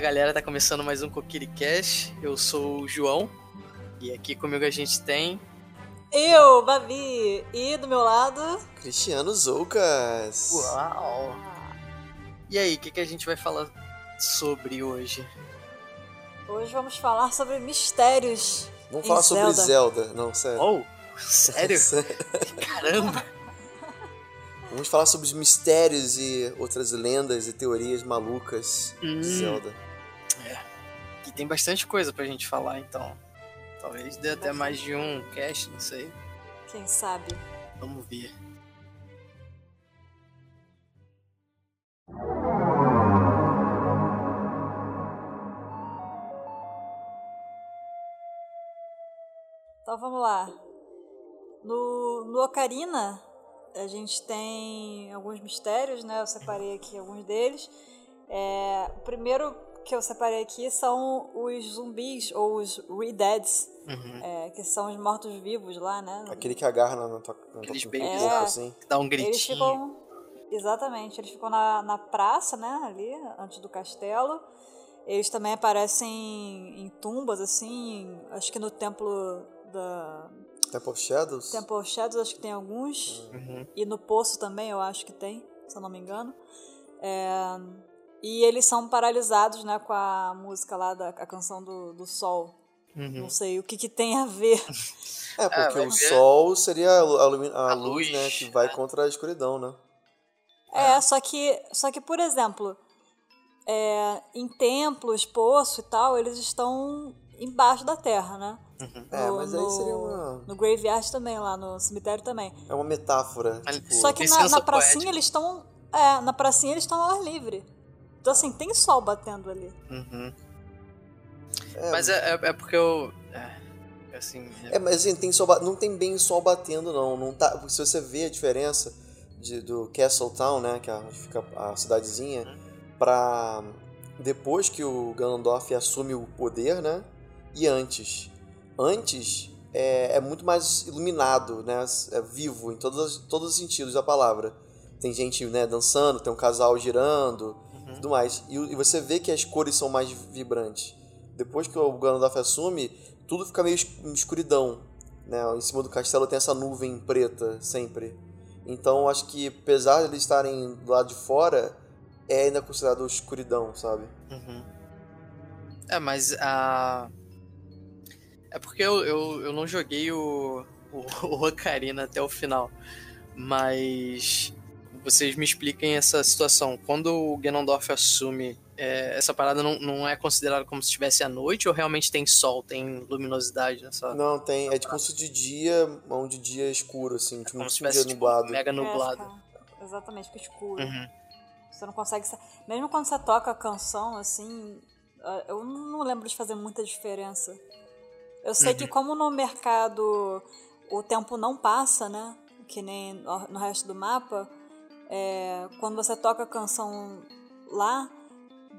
Fala galera, tá começando mais um Cash. Eu sou o João e aqui comigo a gente tem. Eu, Babi! E do meu lado. Cristiano Zoucas! Uau! E aí, o que, que a gente vai falar sobre hoje? Hoje vamos falar sobre mistérios. Vamos falar Zelda. sobre Zelda, não, sério. Oh, sério? Caramba! Vamos falar sobre os mistérios e outras lendas e teorias malucas Hum. de Zelda. Tem bastante coisa pra gente falar, então. Talvez dê até mais de um cast, não sei. Quem sabe? Vamos ver. Então vamos lá. No, no Ocarina, a gente tem alguns mistérios, né? Eu separei aqui alguns deles. É, o primeiro que eu separei aqui são os zumbis, ou os Redeads, Uhum. é, que são os mortos-vivos lá, né? Aquele que agarra na, na tua, na Aqueles corpo, É. assim. Dá um Eles gritinho. ficam. Exatamente, eles ficam na, na praça, né? Ali, antes do castelo. Eles também aparecem em, em tumbas, assim. Acho que no templo da. Temple of Shadows? Temple of Shadows, acho que tem alguns. Uhum. E no Poço também, eu acho que tem, se eu não me engano. É, E eles são paralisados, né? Com a música lá, da a canção do, do Sol. Uhum. Não sei o que, que tem a ver. É, porque vai o ver. sol seria a, a a luz, luz, né? Que vai é. contra a escuridão, né? É, só que, só que por exemplo, é, em templos, poço e tal, eles estão embaixo da terra, né? É, No- mas aí seria uma, No graveyard também, lá no cemitério também. é uma metáfora. Tipo, Só que na, na pracinha poética. eles estão. É, na pracinha eles estão ao ar livre. Então assim, tem sol batendo ali. Uhum. é, Mas é, é, é porque eu. É, assim. É, mas assim, tem sol, não tem bem sol batendo, não. não tá, se você vê a diferença de, do Castle Town, né, que é onde fica a cidadezinha, pra depois que o Ganondorf assume o poder, né, e antes. Antes é, é muito mais iluminado, né, é vivo em todos, os- todos os sentidos da palavra. Tem gente, né, dançando, tem um casal girando, Uhum. Tudo mais. E, e você vê que as cores são mais vibrantes. Depois que o Ganondorf assume, tudo fica meio escuridão. Né? Em cima do castelo tem essa nuvem preta sempre. Então acho que apesar de eles estarem do lado de fora, é ainda considerado escuridão, sabe? Uhum. É, mas a. É porque eu, eu, eu não joguei o, o, o Ocarina até o final. Mas. Vocês me expliquem essa situação. Quando o Ganondorf assume, é, essa parada não, não é considerada como se estivesse à noite ou realmente tem sol, tem luminosidade nessa. Não, tem. É tipo isso de dia, onde o dia é escuro, assim, tipo, como um se dia tivesse tipo, nublado. mega É, nublado. fica- exatamente, fica escuro. Uhum. Você não consegue. Mesmo quando você toca a canção, assim. ah, Eu não lembro de fazer muita diferença. Eu sei Uhum. que, como no mercado o tempo não passa, né? Que nem no resto do mapa, é, quando você toca a canção lá,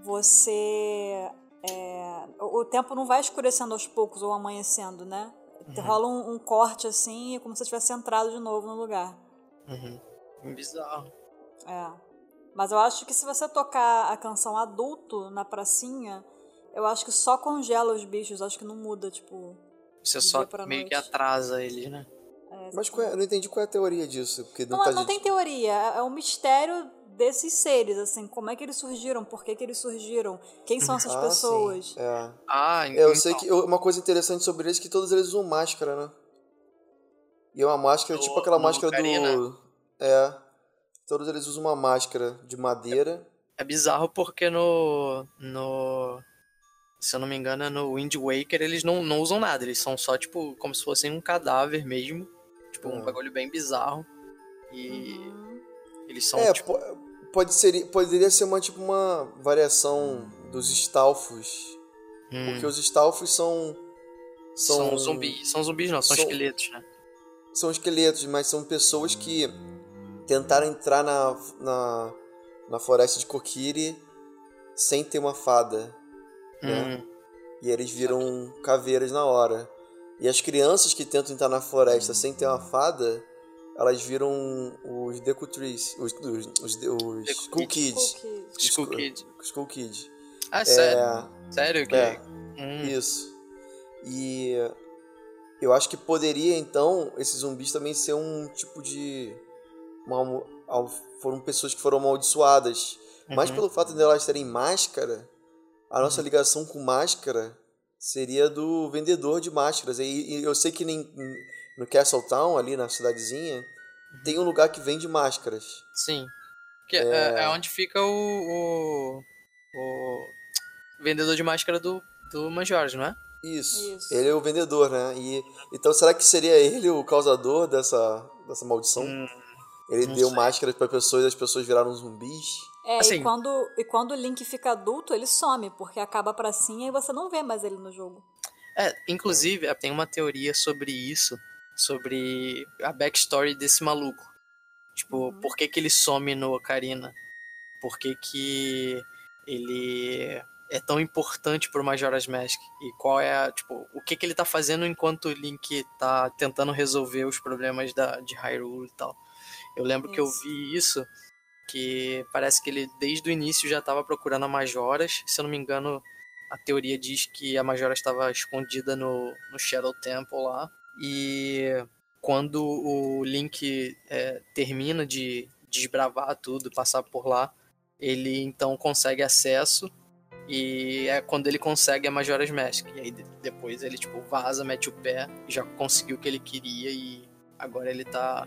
você. é, o tempo não vai escurecendo aos poucos ou amanhecendo, né? Rola um, um corte assim, é como se você tivesse entrado de novo no lugar. Uhum. Bizarro. É. Mas eu acho que se você tocar a canção adulto na pracinha, eu acho que só congela os bichos, acho que não muda, tipo. Você só meio que noite. atrasa eles, né? É, Mas qual é- eu não entendi qual é a teoria disso. Porque não, não, tá não de- tem teoria, é é um mistério desses seres, assim, como é que eles surgiram, por que, que eles surgiram, quem são essas Ah, pessoas. sim, É. Ah, Eu então, sei que eu- uma coisa interessante sobre eles é que todos eles usam máscara, né? E é uma máscara, No- tipo aquela máscara do. É. Todos eles usam uma máscara de madeira. É bizarro porque no. no. Se eu não me engano, é no Wind Waker eles não, não usam nada, eles são só, tipo, como se fossem um cadáver mesmo. Tipo, um Hum. bagulho bem bizarro. E Uhum. eles são, é, tipo. po- pode ser, poderia ser uma tipo uma variação dos estalfos. hum, Porque os estalfos são. são, São, zumbis. São zumbis, não, são, são- esqueletos, né? são esqueletos, mas são pessoas que tentaram entrar na, na, na floresta de Kokiri sem ter uma fada. né? Hum, E eles viram caveiras na hora. E as crianças que tentam entrar na floresta sem ter uma fada, elas viram os Deku Trees, os, os, os, os Skull Kids. Cookie. Skull Kid. Skull Kids. Ah, sério? Sério que. É, Hum, isso. E eu acho que poderia, então, esses zumbis também ser um tipo de. Uma, foram pessoas que foram amaldiçoadas. Mas uhum. pelo fato de elas terem máscara, a nossa ligação com máscara seria do vendedor de máscaras. E, e eu sei que nem, no Castle Town, ali na cidadezinha, tem um lugar que vende máscaras. Sim. Que é... é onde fica o, o. o vendedor de máscara do, do Majores, não é? Isso. Isso. Ele é o vendedor, né? E, então será que seria ele o causador dessa, dessa maldição? Hum, ele deu sei. máscaras para pessoas e as pessoas viraram zumbis? É, Assim- e, quando, e quando o Link fica adulto, ele some, porque acaba pra sim e você não vê mais ele no jogo. É, inclusive, tem uma teoria sobre isso, sobre a backstory desse maluco. Tipo, Uhum. por que, que ele some no Ocarina? Por que, que ele é tão importante pro Majora's Mask? E qual é a, tipo, o que, que ele tá fazendo enquanto o Link tá tentando resolver os problemas da, de Hyrule e tal? Eu lembro que eu Isso. vi isso, que parece que ele desde o início já tava procurando a Majoras, se eu não me engano, a teoria diz que a Majora estava escondida no, no Shadow Temple lá. E quando o Link é, termina de desbravar tudo, passar por lá, ele então consegue acesso. E é quando ele consegue a Majora's Mask. E aí de- depois ele tipo vaza, mete o pé, já conseguiu o que ele queria e agora ele tá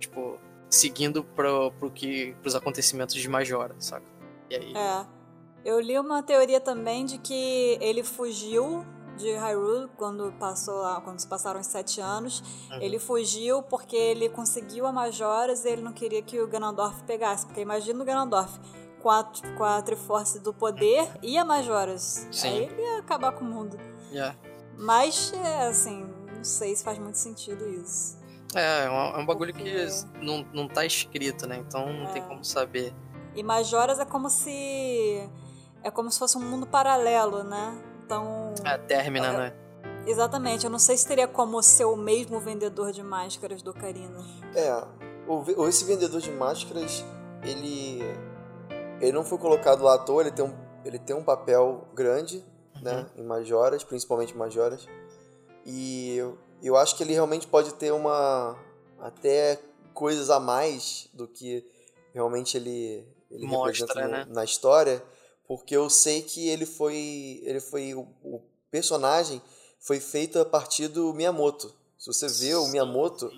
tipo seguindo pro, pro que, pros acontecimentos de Majora, saca? E aí É. Eu li uma teoria também de que ele fugiu de Hyrule quando passou lá, quando se passaram os sete anos. Uhum. Ele fugiu porque ele conseguiu a Majoras e ele não queria que o Ganondorf pegasse. Porque imagina o Ganondorf com a, com a Triforce do poder e a Majoras. Sim. Aí ele ia acabar com o mundo. yeah. Mas, é, assim, não sei se faz muito sentido isso. É, é um, é um bagulho que não, não tá escrito, né? Então não tem É. como saber. E Majoras é como se. É como se fosse um mundo paralelo, né? Então. É, termina, né? Exatamente, eu não sei se teria como ser o mesmo vendedor de máscaras do Ocarina. É, o, ve- esse vendedor de máscaras, ele ele não foi colocado lá à toa, ele tem um, ele tem um papel grande, né, em Majoras, principalmente Majoras. E eu, eu acho que ele realmente pode ter uma até coisas a mais do que realmente ele ele Mostra, representa no- né? na história, porque eu sei que ele foi ele foi o, o personagem foi feito a partir do Miyamoto. Se você vê o. Miyamoto,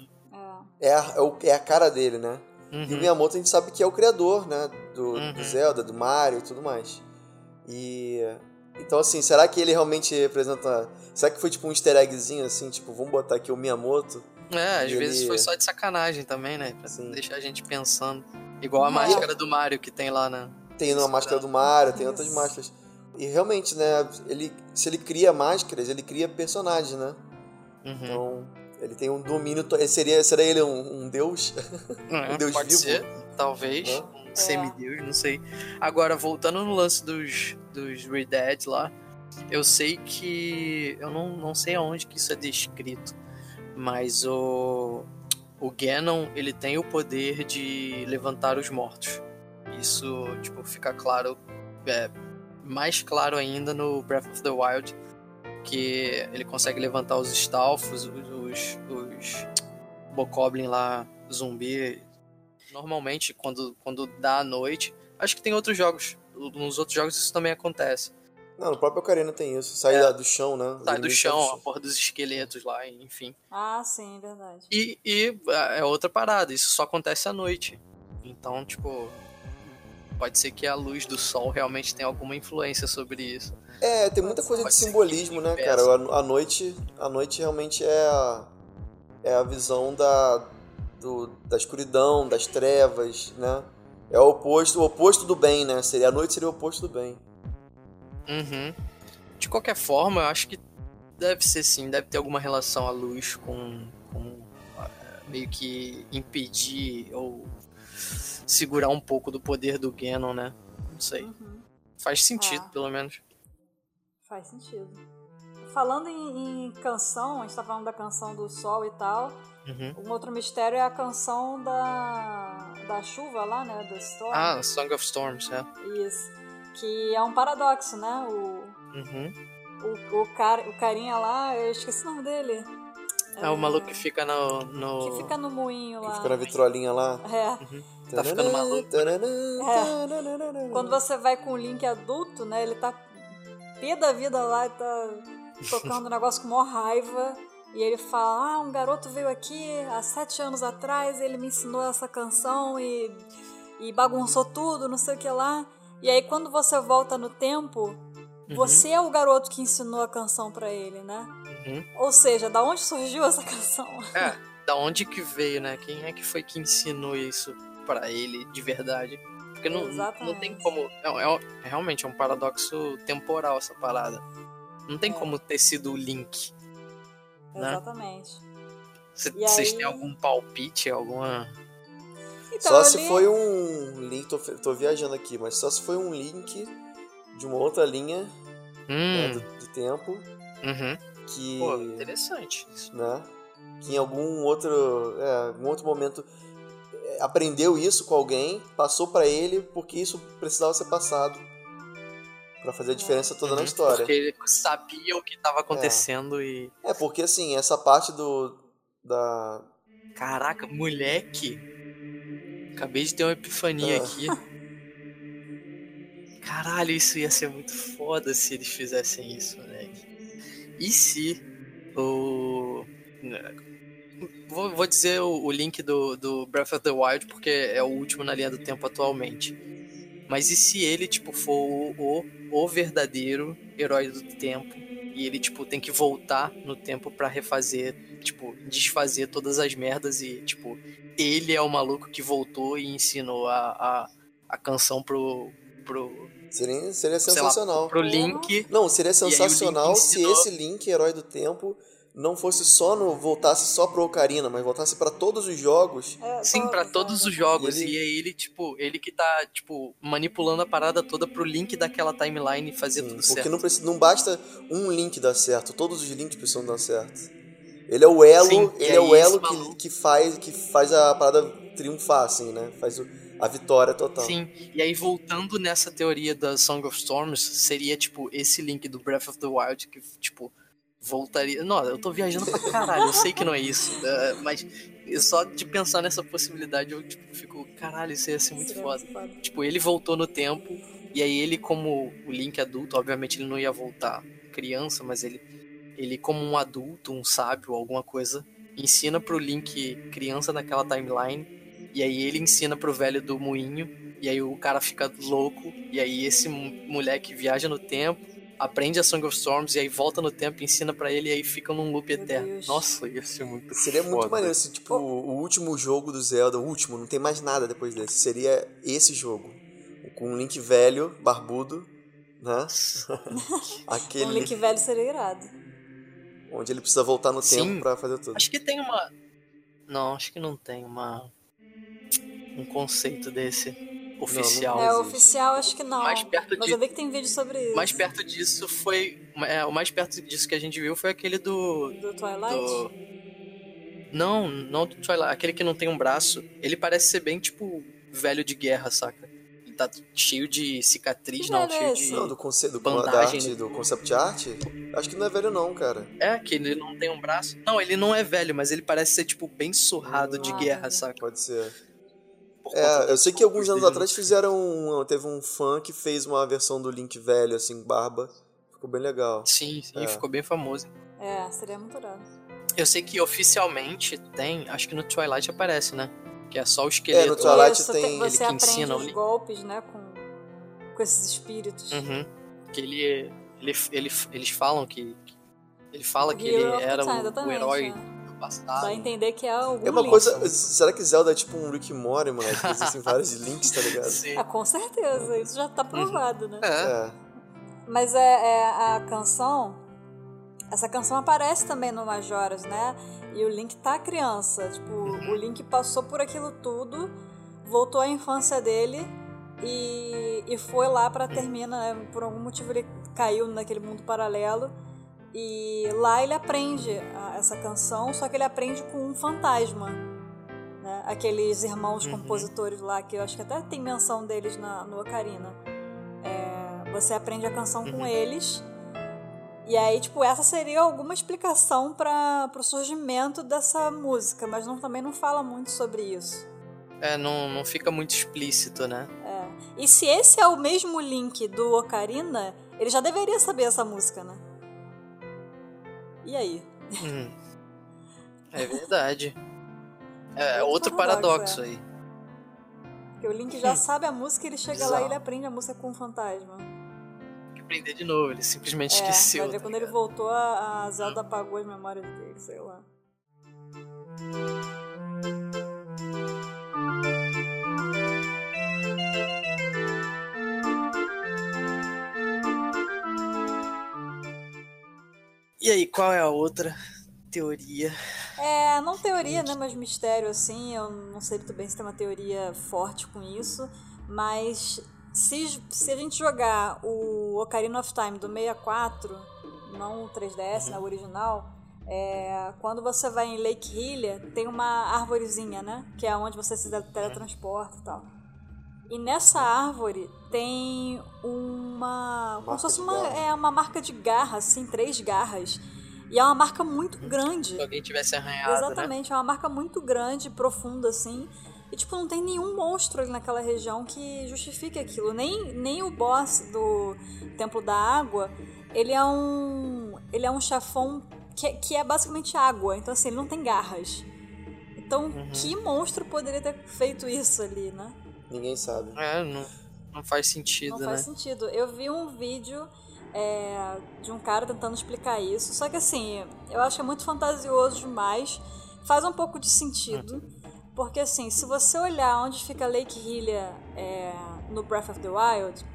É. é a, é, o- é a cara dele, né? E o Uhum. Miyamoto a gente sabe que é o criador, né? Do, Uhum. do Zelda, do Mario e tudo mais. E. Então, assim, será que ele realmente representa. Será que foi tipo um easter eggzinho, assim, tipo, vamos botar aqui o Miyamoto? É, às E vezes ele- foi só de sacanagem também, né? Pra Sim. deixar a gente pensando. Igual a Não. máscara do Mario que tem lá na. Tem uma máscara né? do Mario, tem outras máscaras. E realmente, né? Ele, se ele cria máscaras, ele cria personagens, né? Uhum. Então, ele tem um domínio. Seria, seria ele um, um deus? É, um deus vivo? ser, talvez. Né? Um semideus, não sei. Agora, voltando no lance dos, dos Red Dead lá, eu sei que. Eu não, não sei aonde que isso é descrito, mas o. O Ganon, ele tem o poder de levantar os mortos. Isso, tipo, fica claro. é, mais claro ainda no Breath of the Wild, que ele consegue levantar os Stalfos, os, os, os Bokoblin lá, zumbi. Normalmente, quando, quando dá a noite, acho que tem outros jogos. Nos outros jogos isso também acontece. Não, no próprio Ocarina tem isso. Sai É. do chão, né? Os Sai do inimigos chão, a porra dos esqueletos lá, enfim. Ah, sim, verdade. E, e é outra parada, isso só acontece à noite. Então, tipo, pode ser que a luz do sol realmente tenha alguma influência sobre isso. É, tem muita coisa de Pode ser simbolismo, né, cara? A, a noite, a noite realmente é a, é a visão da, do, da escuridão, das trevas, né? É o oposto, o oposto do bem, né? Seria a noite seria o oposto do bem. Uhum. De qualquer forma, eu acho que deve ser sim, deve ter alguma relação a luz com, com eh, meio que impedir ou segurar um pouco do poder do Ganon, né? Não sei. Uhum. Faz sentido, Ah. pelo menos. Faz sentido. Falando em, em canção, a gente tá falando da canção do sol e tal. Uhum. Um outro mistério é a canção da, da chuva lá, né? Da Storm. Ah, Song of Storms, é. Isso. Que é um paradoxo, né? O, Uhum. o, o, cara, o carinha lá, eu esqueci o nome dele. É o maluco que fica no. no... Que fica no moinho lá. Fica na vitrolinha lá. É. Tá ficando maluco. Quando você vai com o Link adulto, né? Ele tá pé da vida lá e tá tocando um negócio com maior raiva. E ele fala: Ah, um garoto veio aqui há sete anos atrás, ele me ensinou essa canção e, e bagunçou tudo, não sei o que lá. E aí, quando você volta no tempo, você é o garoto que ensinou a canção pra ele, né? Uhum. Ou seja, da onde surgiu essa canção? É, da onde que veio, né? Quem é que foi que ensinou isso pra ele de verdade? Porque não, não tem como. É, é- realmente é um paradoxo temporal essa parada. Não tem É. como ter sido o Link. Né? Exatamente. Cê- Vocês aí- têm algum palpite, alguma. Então, Só se li- foi um link, tô, tô viajando aqui, mas só se foi um link de uma outra linha né, Hum, do- de tempo uhum. que, Pô, interessante isso. né, que em algum outro, é, algum outro momento é, aprendeu isso com alguém, passou pra ele porque isso precisava ser passado Pra fazer a diferença toda na Uhum, história. Porque ele sabia o que tava acontecendo e. É porque assim essa parte do da Caraca, moleque! Acabei de ter uma epifania Ah. aqui. Caralho, isso ia ser muito foda se eles fizessem isso, moleque. E se o. Vou, vou dizer o, o link do, do Breath of the Wild porque é o último na linha do tempo atualmente. Mas e se ele, tipo, for o, o, o verdadeiro herói do tempo e ele, tipo, tem que voltar no tempo pra refazer, tipo, desfazer todas as merdas e, tipo, ele é o maluco que voltou e ensinou a, a, a canção pro, pro, seria, seria sei lá, sensacional. pro Link. Não, seria sensacional se ensinou- esse Link, herói do tempo, não fosse só no. voltasse só pro Ocarina, mas voltasse pra todos os jogos. É, Sim, avisando. todos os jogos. E ele- E aí ele, tipo, ele que tá, tipo, manipulando a parada toda pro Link daquela timeline fazer Sim, tudo porque certo. não, precisa, não basta um link dar certo, todos os links precisam dar certo. Ele é o elo, Sim, ele é o elo que, que, faz, que faz a parada triunfar, assim, né? Faz o- a vitória total. Sim, e aí voltando nessa teoria da Song of Storms, seria, tipo, esse link do Breath of the Wild que, tipo, voltaria. Não, eu tô viajando pra caralho, eu sei que não é isso. é, mas só de pensar nessa possibilidade eu, tipo, fico, caralho, isso ia ser muito Seria foda. Tipo, ele voltou no tempo, e aí ele, como o Link adulto, obviamente ele não ia voltar criança, mas ele, ele como um adulto, um sábio, alguma coisa, ensina pro Link criança naquela timeline, e aí ele ensina pro velho do moinho, e aí o cara fica louco, e aí esse mo- moleque viaja no tempo, aprende a Song of Storms, e aí volta no tempo, ensina pra ele, e aí fica num loop Meu eterno. Deus. Nossa, ia ser muito Seria muito foda. maneiro se, tipo, o último jogo do Zelda, o último, não tem mais nada depois desse. Seria esse jogo. Com um Link velho, barbudo, né? Aquele Um link velho seria irado. onde ele precisa voltar no Sim. tempo pra fazer tudo. Acho que tem uma. Não, acho que não tem uma. Um conceito desse oficial. Não É, existe. oficial acho que não. Mais perto Mas de- eu vi que tem vídeo sobre isso. Mais perto disso foi. é, o mais perto disso que a gente viu foi aquele do. Do Twilight? do... Não, não do Twilight. Aquele que não tem um braço. Ele parece ser bem tipo velho de guerra, saca? Ele tá cheio de cicatriz, Que não, é cheio esse? de. Não, do conceito do, bandagem, da arte, né? do concept art? Acho que não é velho não, cara. É, que ele não tem um braço. Não, ele não é velho, mas ele parece ser tipo bem surrado de Ah, guerra, entendi. saca? Pode ser. É, eu sei que alguns anos atrás fizeram um, teve um fã que fez uma versão do Link velho, assim, barba. Ficou bem legal. Sim, sim, É. ficou bem famoso. É, seria muito irado. Eu sei que oficialmente tem, acho que no Twilight aparece, né? Que é só o É, esqueleto. no Twilight Isso, tem- tem, ele você que ensina os o- golpes, né, com, com esses espíritos. Uhum. Que ele, ele, ele, eles falam que. que- Ele fala que ele era o, o herói é. Do Dá passado. a entender que é algum É uma link. coisa. Será que Zelda é tipo um Rick and Morty, moleque? Existem vários links, tá ligado? Sim. Ah, com certeza, isso já tá provado, né? É. É. Mas é, é a canção. Essa canção aparece também no Majoras, né? E o Link tá criança. Tipo, o Link passou por aquilo tudo, voltou à infância dele e, e foi lá pra terminar. Né? Por algum motivo ele caiu naquele mundo paralelo. E lá ele aprende essa canção, só que ele aprende com um fantasma. Né? Aqueles irmãos Uhum. compositores lá, que eu acho que até tem menção deles na, no Ocarina. É, Você aprende a canção com eles. E aí, tipo, essa seria alguma explicação para o surgimento dessa música, mas não, também não fala muito sobre isso. É, não, não fica muito explícito, né? É. E se esse é o mesmo link do Ocarina, ele já deveria saber essa música, né? E aí? Hum. É verdade. É, outro paradoxo, paradoxo é. aí. Porque o Link já hum. sabe a música, ele chega Exato. lá e ele aprende a música com o fantasma. Tem que aprender de novo, ele simplesmente é, esqueceu. Tá quando ele voltou, a, a Zelda apagou as memórias dele, sei lá. E aí, qual é a outra teoria? É, não teoria, né, mas mistério assim. Eu não sei muito bem se tem uma teoria forte com isso, mas se, se a gente jogar o Ocarina of Time do 64, não o 3DS, uhum. né, o original, é, quando você vai em Lake Hylia, tem uma árvorezinha, né? Que é onde você se teletransporta e tal. E nessa árvore tem uma. como se fosse uma, é, uma marca de garra, assim, três garras. E é uma marca muito grande. Se alguém tivesse arranhado. Né? Exatamente, né? é uma marca muito grande, profunda, assim. E, tipo, não tem nenhum monstro ali naquela região que justifique aquilo. Nem, nem o boss do Templo da Água, ele é um. Ele é um chefão que, que é basicamente água. Então, assim, ele não tem garras. Então, uhum. que monstro poderia ter feito isso ali, né? Ninguém sabe. É, não, não faz sentido, não né? Não faz sentido. Eu vi um vídeo é, de um cara tentando explicar isso. Só que assim, eu acho que é muito fantasioso demais. Faz um pouco de sentido. Porque assim, se você olhar onde fica Lake Hylia é, no Breath of the Wild,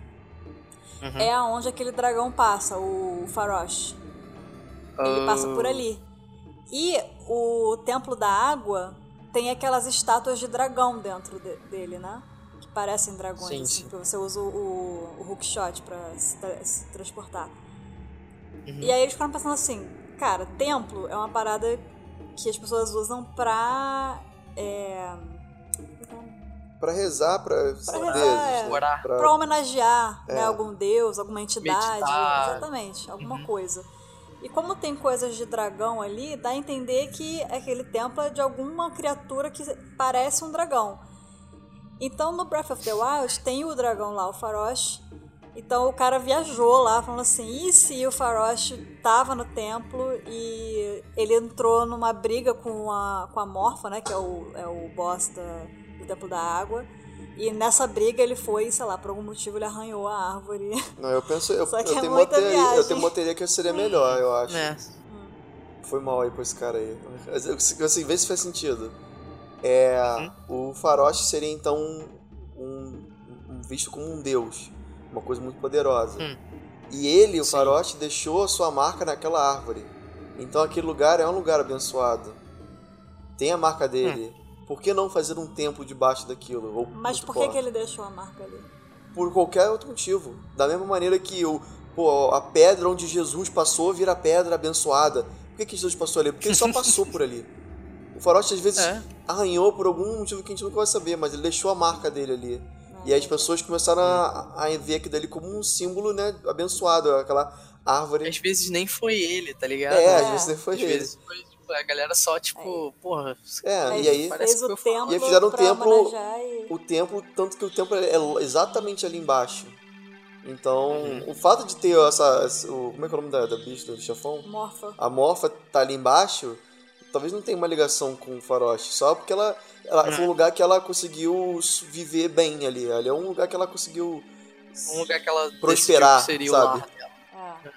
uhum. é aonde aquele dragão passa, o Farosh. Ele oh. passa por ali. E o Templo da Água tem aquelas estátuas de dragão dentro de, dele, né? Parecem dragões, sim, assim, sim. que você usa o, o hookshot pra se, tra se transportar. Uhum. E aí eles ficaram pensando assim, cara, templo é uma parada que as pessoas usam pra. É... Pra rezar, pra, pra, rezar, é, pra... pra homenagear né, é. né, algum deus, alguma entidade. Meditar. Exatamente, alguma uhum. coisa. E como tem coisas de dragão ali, dá a entender que aquele templo é de alguma criatura que parece um dragão. Então no Breath of the Wild tem o dragão lá, o Farosh. Então o cara viajou lá falando assim: e se o Farosh tava no templo e ele entrou numa briga com a, com a Morfa, né? Que é o, é o boss da, do Templo da Água. E nessa briga ele foi, sei lá, por algum motivo ele arranhou a árvore. Não, eu penso, eu, Só que eu, é tenho, uma teoria, eu tenho uma teoria que seria melhor, eu acho. É. Foi mal aí pra esse cara aí. Assim, vê se faz sentido. É, uhum. O Farosh seria então um, um, visto como um deus, uma coisa muito poderosa. Uhum. E ele, o Sim. Farosh, deixou a sua marca naquela árvore. Então aquele lugar é um lugar abençoado. Tem a marca dele. Uhum. Por que não fazer um templo debaixo daquilo? Ou Mas por que, que ele deixou a marca ali? Por qualquer outro motivo. Da mesma maneira que o, pô, a pedra onde Jesus passou vira pedra abençoada. Por que, que Jesus passou ali? Porque ele só passou por ali. O Faroeste às vezes é. arranhou por algum motivo que a gente nunca vai saber, mas ele deixou a marca dele ali. E aí as pessoas começaram a, a ver aquilo ali como um símbolo, né, abençoado, aquela árvore. Às vezes nem foi ele, tá ligado? É, é. às vezes nem foi às ele. Vezes foi, tipo, a galera só, tipo, é. porra. É, e aí. Fez o templo e aí fizeram o templo. E... O templo, tanto que o templo é exatamente ali embaixo. Então, uhum. o fato de ter essa. essa o, como é que é o nome da, da bicha, do chefão? Morfa. A morfa tá ali embaixo talvez não tenha uma ligação com o Faroeste, só porque ela, ela foi um lugar que ela conseguiu viver bem ali. Ali é um lugar que ela conseguiu um lugar que ela prosperar, que seria sabe? É.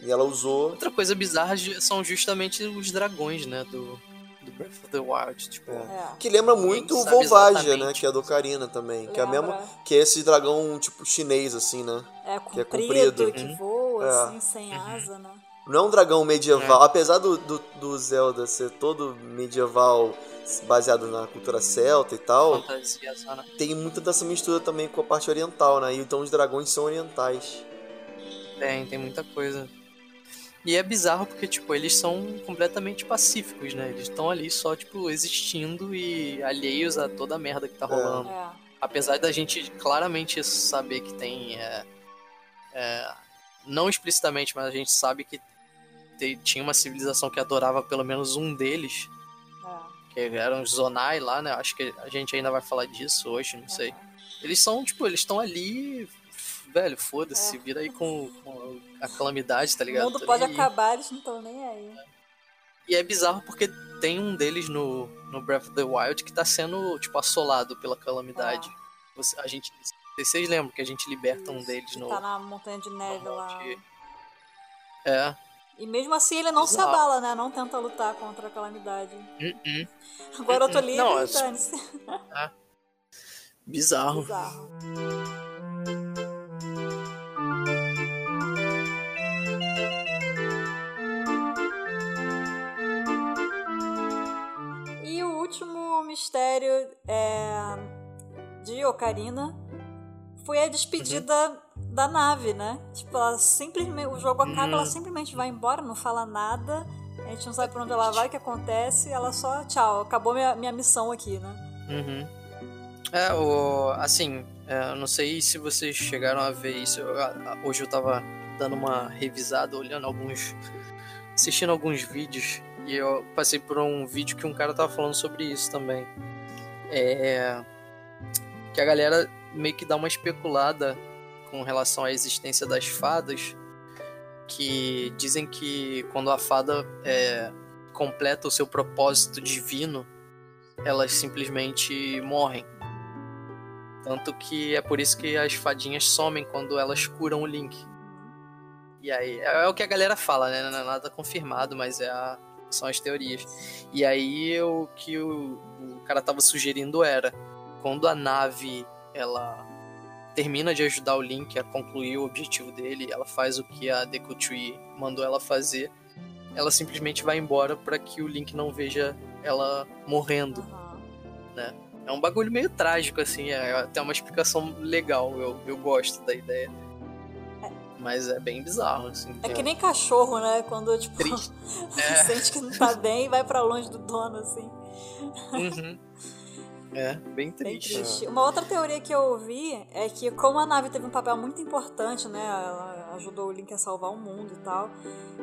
E ela usou. Outra coisa bizarra são justamente os dragões, né, do, do Breath of the Wild, tipo, é. É. que lembra muito o Volvagia, né, que é do Ocarina também, lembra. que é a mesma, que é esse dragão tipo chinês assim, né? É comprido, que é comprido, que uhum. voa é. assim, sem asa, né? Não é um dragão medieval. É. Apesar do, do, do, Zelda ser todo medieval, baseado na cultura celta e tal, Fantasia, tem muita dessa mistura também com a parte oriental, né? Então os dragões são orientais. Tem, tem muita coisa. E é bizarro porque, tipo, eles são completamente pacíficos, né? Eles estão ali só, tipo, existindo e alheios a toda a merda que tá é. rolando. É. Apesar da gente claramente saber que tem. É É, não explicitamente, mas a gente sabe que te, tinha uma civilização que adorava pelo menos um deles. É. Que eram os Zonai lá, né? Acho que a gente ainda vai falar disso hoje, não sei. Eles são, tipo, eles estão ali. Velho, foda-se, é. vira aí com, com, a calamidade, tá ligado? O mundo pode acabar, eles não estão nem aí. E é bizarro porque tem um deles no, no Breath of the Wild que tá sendo, tipo, assolado pela calamidade. É. Você, a gente. Vocês lembram que a gente liberta um deles no. Tá na montanha de neve lá. É. E mesmo assim ele não se abala, né? Não tenta lutar contra a calamidade. Uh -uh. Agora uh eu tô livre, não, é... é. Bizarro. Bizarro. E o último mistério é de Ocarina foi a despedida uhum. Da nave, né? Tipo, ela simplesmente. O jogo acaba, uhum. ela simplesmente vai embora, não fala nada. A gente não sabe pra onde ela vai, o que acontece. Ela só, tchau, acabou minha, minha missão aqui, né? Uhum. É, o, assim, é, eu não sei se vocês chegaram a ver isso. Eu, hoje eu tava dando uma revisada, olhando alguns. assistindo alguns vídeos. E eu passei por um vídeo que um cara tava falando sobre isso também. É. Que a galera meio que dá uma especulada com relação à existência das fadas, que dizem que quando a fada é, completa o seu propósito divino, elas simplesmente morrem. Tanto que é por isso que as fadinhas somem quando elas curam o Link. E aí, é, é o que a galera fala, né? Não é nada confirmado, mas é a, são as teorias. E aí o que o, o cara tava sugerindo era quando a nave ela termina de ajudar o Link a concluir o objetivo dele, ela faz o que a Deku Tree mandou ela fazer, ela simplesmente vai embora para que o Link não veja ela morrendo, uhum. né? É um bagulho meio trágico, assim, é até uma explicação legal, eu, eu gosto da ideia. É. Mas é bem bizarro, assim. É que nem cachorro, né? Quando, tipo, é. sente que não tá bem e vai para longe do dono, assim. Uhum. É, bem triste. bem triste. Uma outra teoria que eu ouvi é que, como a nave teve um papel muito importante, né? Ela ajudou o Link a salvar o mundo e tal.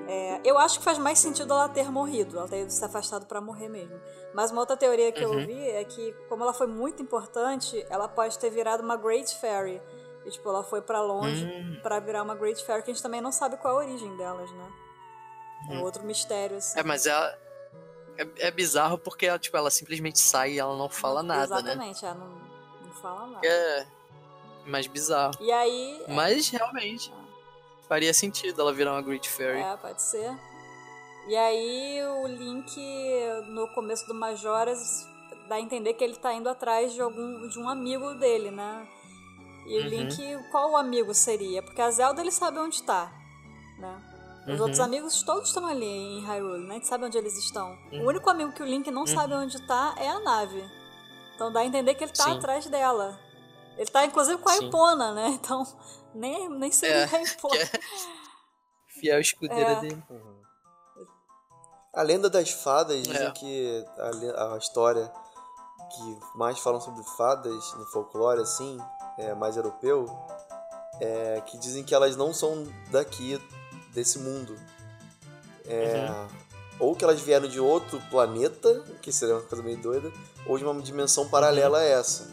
É, eu acho que faz mais sentido ela ter morrido, ela ter se afastado para morrer mesmo. Mas uma outra teoria que uhum. eu ouvi é que, como ela foi muito importante, ela pode ter virado uma Great Fairy. E, tipo, ela foi para longe uhum. para virar uma Great Fairy, que a gente também não sabe qual é a origem delas, né? É uhum. outro mistério, assim. É, mas ela é, é bizarro porque ela, tipo, ela simplesmente sai e ela não fala nada, Exatamente, né? Exatamente, ela não, não fala nada. É mais bizarro. E aí. É Mas realmente faria sentido ela virar uma Great Fairy. É, pode ser. E aí o Link, no começo do Majoras, dá a entender que ele tá indo atrás de algum de um amigo dele, né? E uhum. o Link, qual o amigo seria? Porque a Zelda ele sabe onde tá, né? Os uhum. outros amigos todos estão ali em Hyrule, né? A gente sabe onde eles estão. Uhum. O único amigo que o Link não uhum. sabe onde tá é a nave. Então dá a entender que ele tá Sim. atrás dela. Ele tá inclusive com a Sim. Ipona, né? Então nem, nem seria é, a Ipona. É fiel escudeira é. dele. Uhum. A lenda das fadas dizem é. que a, a, história que mais falam sobre fadas no folclore, assim, é mais europeu, é que dizem que elas não são daqui desse mundo. É, uhum. Ou que elas vieram de outro planeta, que seria uma coisa meio doida, ou de uma dimensão paralela uhum. a essa.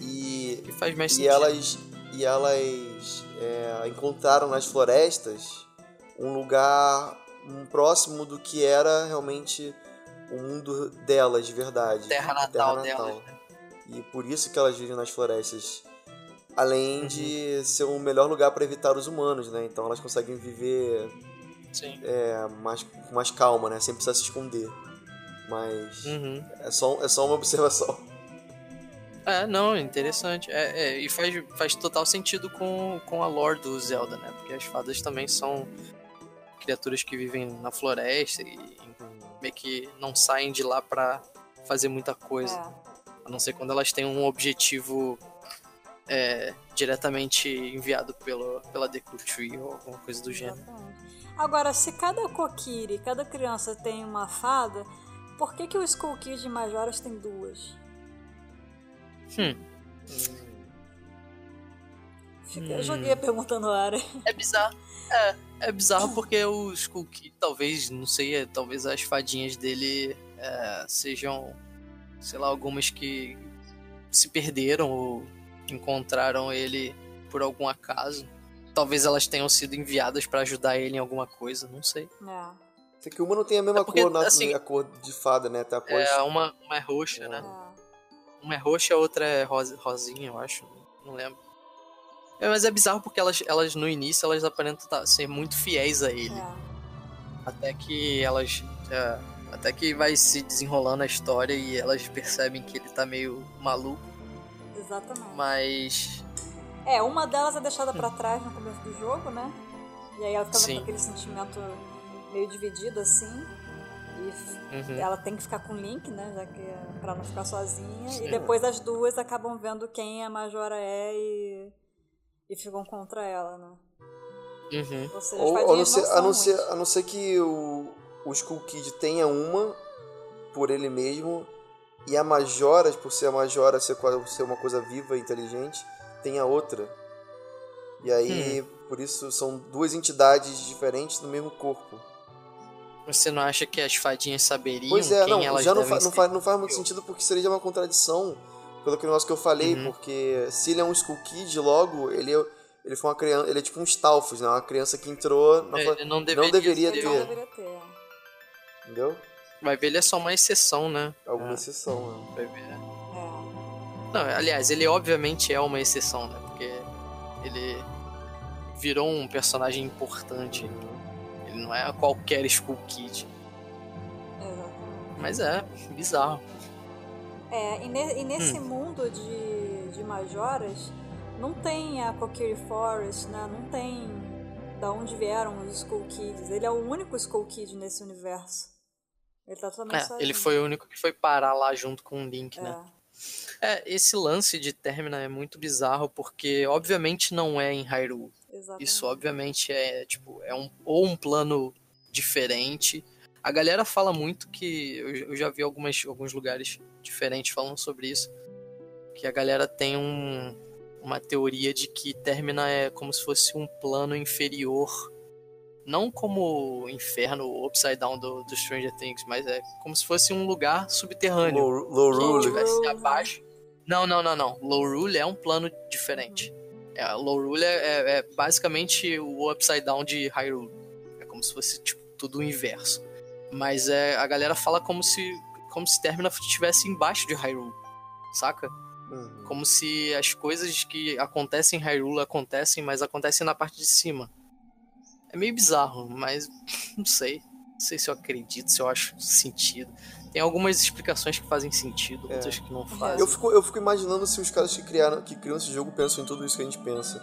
E, que faz mais e sentido. elas e elas é, encontraram nas florestas um lugar próximo do que era realmente o mundo delas de verdade. Terra natal, terra natal. delas. Né? E por isso que elas vivem nas florestas além uhum. de ser o melhor lugar para evitar os humanos, né? Então elas conseguem viver é, mais, com mais calma, né? Sem precisar se esconder. Mas uhum. é, só, é só uma observação. É, não, interessante. É, é, e faz, faz total sentido com, com a lore do Zelda, né? Porque as fadas também são criaturas que vivem na floresta e meio que não saem de lá para fazer muita coisa. É. A não ser quando elas têm um objetivo é, diretamente enviado pelo, pela Deku Tree ou alguma coisa do gênero. Agora, se cada Kokiri, cada criança tem uma fada, por que, que o Skull Kid de Majoras tem duas? Hum. Eu joguei a pergunta no ar. É bizarro. É, é bizarro porque o Skull Kid, talvez, não sei, é, talvez as fadinhas dele é, sejam, sei lá, algumas que se perderam ou encontraram ele por algum acaso. Talvez elas tenham sido enviadas para ajudar ele em alguma coisa, não sei. É. É que uma não tem a mesma É porque, cor, na, assim, a cor de fada, né? Tá a cor É, uma, uma é roxa, né? é. Uma é roxa, a outra é rosa, rosinha, eu acho. Não lembro. É, mas é bizarro porque elas, elas no início elas aparentam tá- ser muito fiéis a ele. É. Até que elas. é, até que vai se desenrolando a história e elas percebem que ele tá meio maluco. Exatamente. Mas. É, uma delas é deixada pra trás no começo do jogo, né? E aí ela fica Sim. com aquele sentimento meio dividido assim. E uhum. ela tem que ficar com o Link, né? Já que é pra não ficar sozinha. Sim. E depois as duas acabam vendo quem a Majora é e, e ficam contra ela, né? Uhum. Ou seja, Ou, ou não ser, não a, não ser, a não ser que o, o Skull Kid tenha uma por ele mesmo e a Majora, por ser a Majora ser, ser uma coisa viva e inteligente, tenha outra. E aí, Hum. por isso, são duas entidades diferentes no mesmo corpo. Você não acha que as fadinhas saberiam Pois é, quem não, elas já não, fa- não, faz, não faz muito sentido porque seria uma contradição pelo que negócio que eu falei, Uhum. porque se ele é um Skull Kid, logo, ele, é- ele foi uma criança, ele é tipo um Stalfos, né? Uma criança que entrou na Ele não deveria, ter. não ter. deveria ter. Entendeu? Vai ver, ele é só uma exceção, né? Alguma É, exceção, né? vai ver. É. Não, aliás, ele obviamente é uma exceção, né? Porque ele virou um personagem importante. Ele não é qualquer Skull Kid. Exatamente. Mas é, bizarro. É, e, ne- e nesse Hum. mundo de, de Majoras, não tem a Kokiri Forest, né? Não tem da onde vieram os Skull Kids. Ele é o único Skull Kid nesse universo. Ele tá totalmente É, sozinho. ele foi o único que foi parar lá junto com o Link, né? É, É, esse lance de Termina é muito bizarro porque obviamente não é em Hyrule. exatamente. Isso obviamente é tipo é um ou um plano diferente. A galera fala muito que eu, eu já vi algumas, alguns lugares diferentes falando sobre isso, que a galera tem um, uma teoria de que Termina é como se fosse um plano inferior, não como o inferno Upside Down do, do Stranger Things, mas é como se fosse um lugar subterrâneo Low, low Rule. né? abaixo. Não, não, não, não. Low Rule é um plano diferente. É, low Rule é, é- é basicamente o upside down de Hyrule. É como se fosse tipo, tudo o inverso. Mas é, a galera fala como se como se Termina estivesse embaixo de Hyrule, saca? Uhum. Como se as coisas que acontecem em Hyrule acontecem, mas acontecem na parte de cima. É meio bizarro, mas não sei. Não sei se eu acredito, se eu acho sentido. Tem algumas explicações que fazem sentido, outras que não fazem. Eu fico, eu fico imaginando se os caras que criaram, que criam esse jogo pensam em tudo isso que a gente pensa.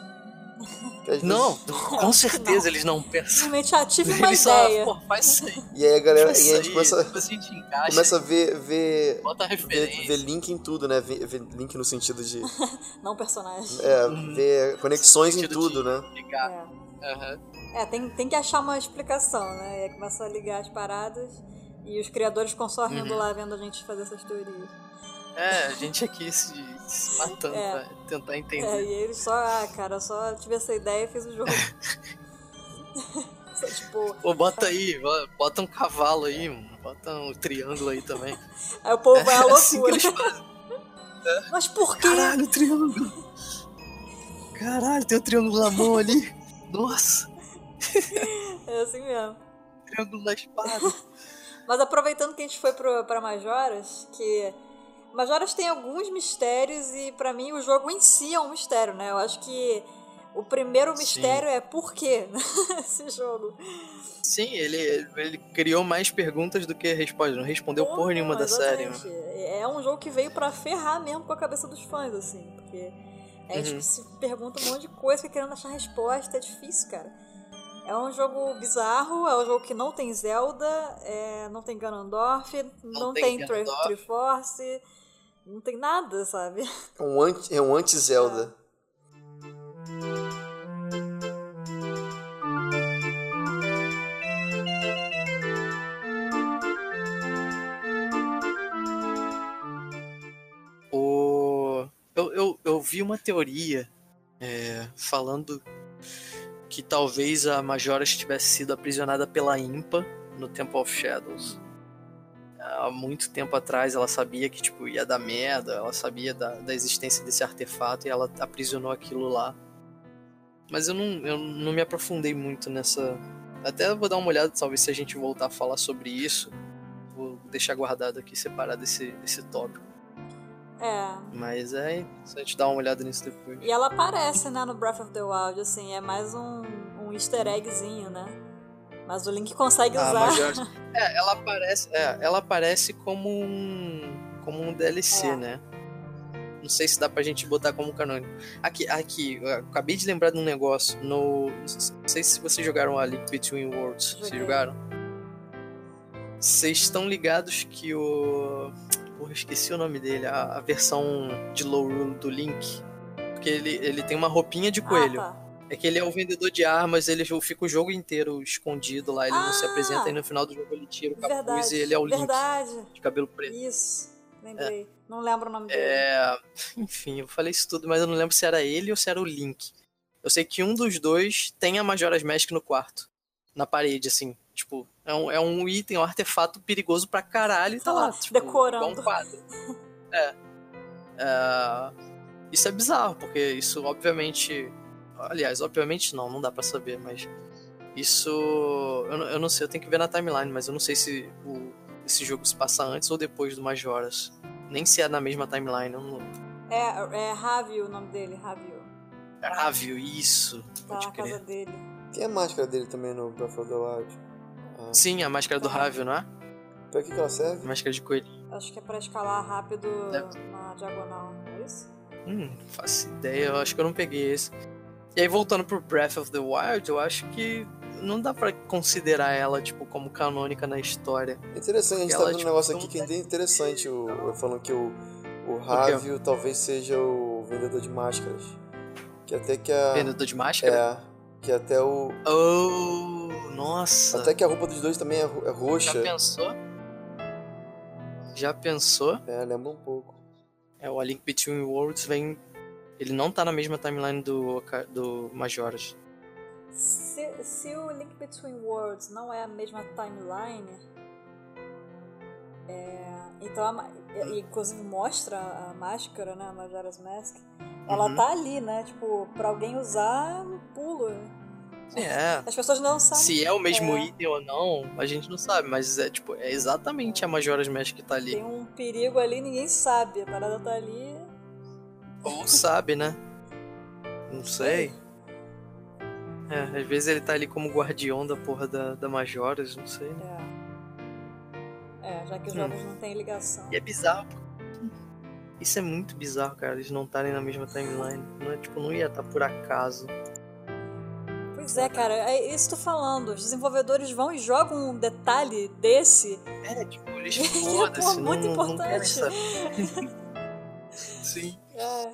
Não, vezes- com certeza eles não pensam. Simplesmente ah, tive uma Eles só, ideia. pô, faz isso aí. E aí a galera, e isso a gente aí, começa, a gente encaixa, começa a ver, ver, bota a ver, referência. ver link em tudo, né? Ver, ver link no sentido de Não personagem. é, ver conexões em tudo, de né? ligar. É. Aham. É, tem, tem que achar uma explicação, né? E aí começa a ligar as paradas e os criadores ficam só rindo Uhum. lá vendo a gente fazer essas teorias. É, a gente aqui se, se matando É. pra tentar É, entender. e eles só, ah, cara, só tive essa ideia e fiz o jogo. Só, tipo, Pô, bota aí, bo- bota um cavalo aí, mano. bota um triângulo aí também. aí o povo vai à É assim que loucura. fazem. Mas por quê? Caralho, triângulo! Caralho, tem um triângulo na mão ali. Nossa, É assim mesmo. triângulo da espada. Mas aproveitando que a gente foi pro, pra Majoras, que Majoras tem alguns mistérios e pra mim o jogo em si é um mistério, né? Eu acho que o primeiro Sim. mistério é por quê esse jogo. Sim, ele, ele criou mais perguntas do que respostas. Não respondeu porra nenhuma da série. mano. É um jogo que veio pra ferrar mesmo com a cabeça dos fãs, assim, porque a gente Uhum. se pergunta um monte de coisa, fica querendo achar resposta, é difícil, cara. É um jogo bizarro, é um jogo que não tem Zelda, é, não tem Ganondorf, não, tem tem, Ganondorf. Triforce, não tem nada, sabe? É um anti, é um anti-Zelda. Vi uma teoria é, falando que talvez a Majora tivesse sido aprisionada pela Impa no Temple of Shadows. Há muito tempo atrás ela sabia que tipo, ia dar merda, ela sabia da, da existência desse artefato e ela aprisionou aquilo lá. Mas eu não, eu não me aprofundei muito nessa. Até vou dar uma olhada, talvez se a gente voltar a falar sobre isso. Vou deixar guardado aqui, separado esse, esse tópico. É. Mas é interessante dar uma olhada nisso depois. E ela aparece, né, no Breath of the Wild, assim, é mais um, um easter eggzinho, né? Mas o Link consegue Ah, usar. É, ela aparece, é, ela aparece como um como um DLC, É. né? Não sei se dá pra gente botar como canônico. Aqui, aqui, acabei de lembrar de um negócio no não sei se vocês jogaram a Link Between Worlds. Vocês Joguei. jogaram? Vocês estão ligados que o Porra, eu esqueci o nome dele, a, a versão de low rule do Link. Porque ele, ele tem uma roupinha de coelho. Ah, tá. É que ele é o vendedor de armas, ele fica o jogo inteiro escondido lá, ele não se Ah! apresenta e no final do jogo ele tira o capuz Verdade. e ele é o Link Verdade. de cabelo preto. Isso. Lembrei. Não lembro o nome dele. É, enfim, eu falei isso tudo, mas eu não lembro se era ele ou se era o Link. Eu sei que um dos dois tem a Majora's Mask no quarto, na parede, assim. Tipo, é um, é um item, um artefato perigoso pra caralho e tá lá, tipo, Decorando. um quadro. É. É, Isso é bizarro, porque isso obviamente. Aliás, obviamente não, não dá pra saber, mas. Isso. Eu, não- eu não sei, eu tenho que ver na timeline, mas eu não sei se o, esse jogo se passa antes ou depois do Majoras. Nem se é na mesma timeline, eu não. É, é Ravi o nome dele, Ravi. Grávio, isso. Tá Pode na casa dele. Tem a máscara dele também no Breath of the Wild. Ah, Sim, a máscara do. Ravio, não é? pra que, que ela serve? Máscara de coelhinho. Acho que é pra escalar rápido Deve- na diagonal, não é isso? Hum, não faço ideia, eu acho que eu não peguei esse. E aí, voltando pro Breath of the Wild, eu acho que não dá pra considerar ela, tipo, como canônica na história. Interessante, a gente Ela, tá vendo um tipo, negócio aqui que é tem- interessante. O, eu falando que o, o Ravio talvez seja o vendedor de máscaras. Que até que a. Vendedor de máscara? É. Que até o. Oh, nossa. Até que a roupa dos dois também é, ro- é Já roxa. pensou? Já pensou? É, lembra um pouco. É, o A Link Between Worlds vem... Ele não tá na mesma timeline do, do Majora's. Se, se o Link Between Worlds não é a mesma timeline, é, então, a e- inclusive mostra a máscara, né, a Majora's Mask, ela Uhum. tá ali, né, tipo, pra alguém usar, um pulo. É. As pessoas não sabem. Se é o mesmo É. item ou não, a gente não sabe, mas é tipo, é exatamente a Majora's Mask que tá ali. Tem um perigo ali, ninguém sabe, a parada tá ali. Ou sabe, né? Não sei. É, às vezes ele tá ali como guardião da porra da, da Majora's, não sei. né? É. É, já que os Hum. jogos não têm ligação. E é bizarro. Isso é muito bizarro, cara, eles não estarem na mesma timeline. Não é, tipo, não ia estar por acaso. Pois é, cara, é isso que eu tô falando. Os desenvolvedores vão e jogam um detalhe desse. É, tipo, eles É, foda-se, não, muito não importante. saber. Sim. É.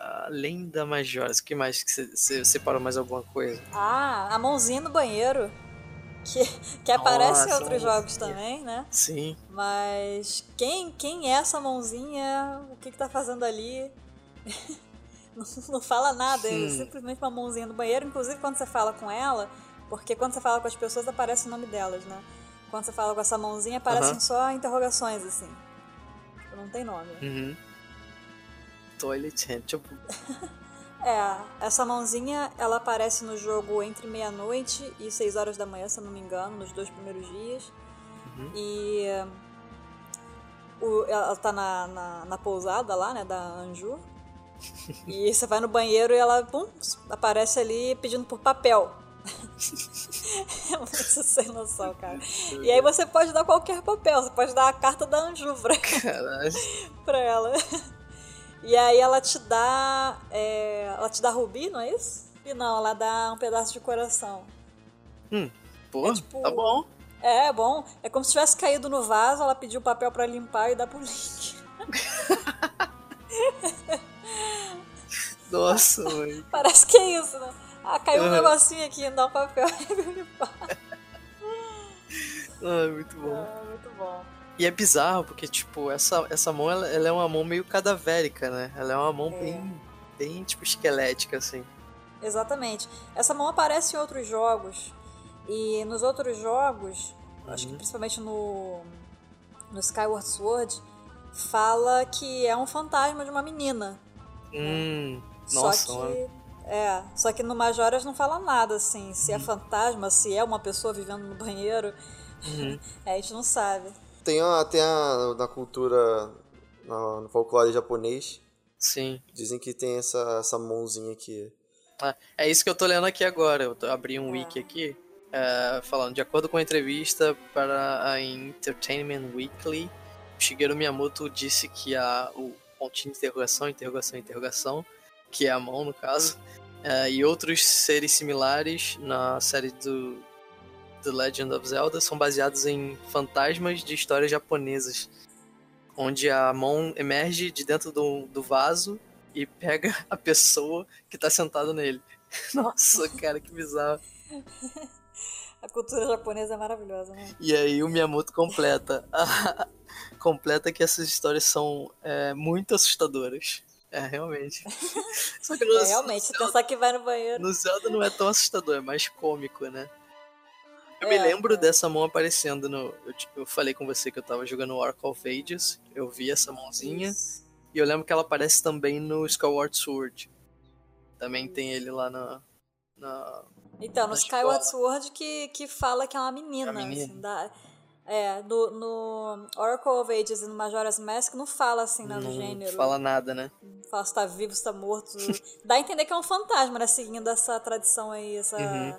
Além da Majora's, o que mais que você separou mais alguma coisa? Ah, a mãozinha no banheiro. Que, que aparece em outros jogos também, né? Sim. Mas quem, quem é essa mãozinha? O que, que tá fazendo ali? não, não fala nada, é simplesmente uma mãozinha no banheiro. Inclusive quando você fala com ela, porque quando você fala com as pessoas aparece o nome delas, né? Quando você fala com essa mãozinha aparecem só interrogações, assim. Tipo, Não tem nome. Uhum. Toilet hand, tipo, É, essa mãozinha ela aparece no jogo entre meia-noite e 6 horas da manhã, se eu não me engano, nos dois primeiros dias. Uhum. E o- ela tá na, na, na pousada lá, né, da Anju. e você vai no banheiro e ela pum, aparece ali pedindo por papel. é muito sem noção, cara. E aí você pode dar qualquer papel, você pode dar a carta da Anju pra pra ela. E aí ela te dá. é, ela te dá rubi, não é isso? E não, ela dá um pedaço de coração. Pô, É tipo- tá bom. É, é bom. É como se tivesse caído no vaso, ela pediu o papel pra limpar e dá pro Link. Nossa, mãe. Parece que é isso, né? Ah, caiu um negocinho aqui, dá um papel e limpar. Ah, muito bom. Ah, muito bom. E é bizarro, porque, tipo, essa, essa mão, ela, ela é uma mão meio cadavérica, né? Ela é uma mão É. bem, bem, tipo, esquelética, assim. Exatamente. Essa mão aparece em outros jogos. E nos outros jogos, acho que principalmente no, no Skyward Sword, fala que é um fantasma de uma menina. Hum, nossa, só que. É, só que no Majoras não fala nada, assim, se é fantasma, se é uma pessoa vivendo no banheiro. Uhum. É, a gente não sabe. Tem, a, tem a, na cultura, na- no folclore japonês, Sim. dizem que tem essa, essa mãozinha aqui. Ah, é isso que eu tô lendo aqui agora. Eu tô, abri um É. wiki aqui, é, falando, de acordo com a entrevista para a Entertainment Weekly, Shigeru Miyamoto disse que a, o pontinho de interrogação, interrogação, interrogação, que é a mão no caso, é, e outros seres similares na série do The Legend of Zelda são baseados em fantasmas de histórias japonesas, onde a mão emerge de dentro do, do vaso e pega a pessoa que tá sentada nele. Nossa, cara, que bizarro. A cultura japonesa é maravilhosa, né? E aí o Miyamoto completa. completa que essas histórias são é, muito assustadoras. É, realmente. Só que no, É, realmente, Zelda, pensar que vai no banheiro. no Zelda não é tão assustador, é mais cômico, né? Eu É, me lembro é. dessa mão aparecendo no. Eu, eu falei com você que eu tava jogando Oracle of Ages. Eu vi essa mãozinha. Isso. E eu lembro que ela aparece também no Skyward Sword. Também tem ele lá na. na... Então, no Skyward. Sword que, que fala que é uma menina. É menina. assim, da- é, no, no Oracle of Ages e no Majora's Mask não fala assim, né, do Não gênero. fala nada, né? Não fala se tá vivo, se tá morto. Dá a entender que é um fantasma, né? Seguindo essa tradição aí, essa, Uhum.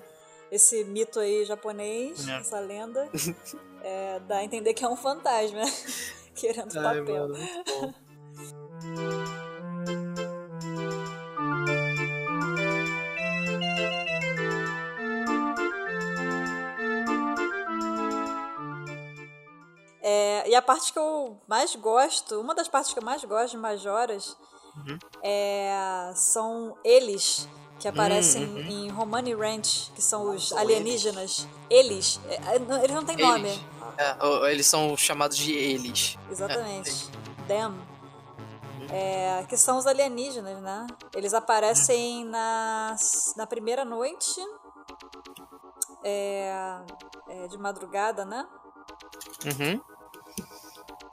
Esse mito aí japonês, É. essa lenda. É, dá a entender que é um fantasma, querendo Ai, papel. mano, muito bom. É, e a parte que eu mais gosto, uma das partes que eu mais gosto de Majoras Uhum. é, são eles que aparecem Uhum. em Romani Ranch, que são os alienígenas. Eles. É, é, eles não têm nome. Eles. É, eles são chamados de eles. Exatamente. Them. É, que são os alienígenas, né? Eles aparecem na, na primeira noite. é, é, de madrugada, né? Uhum.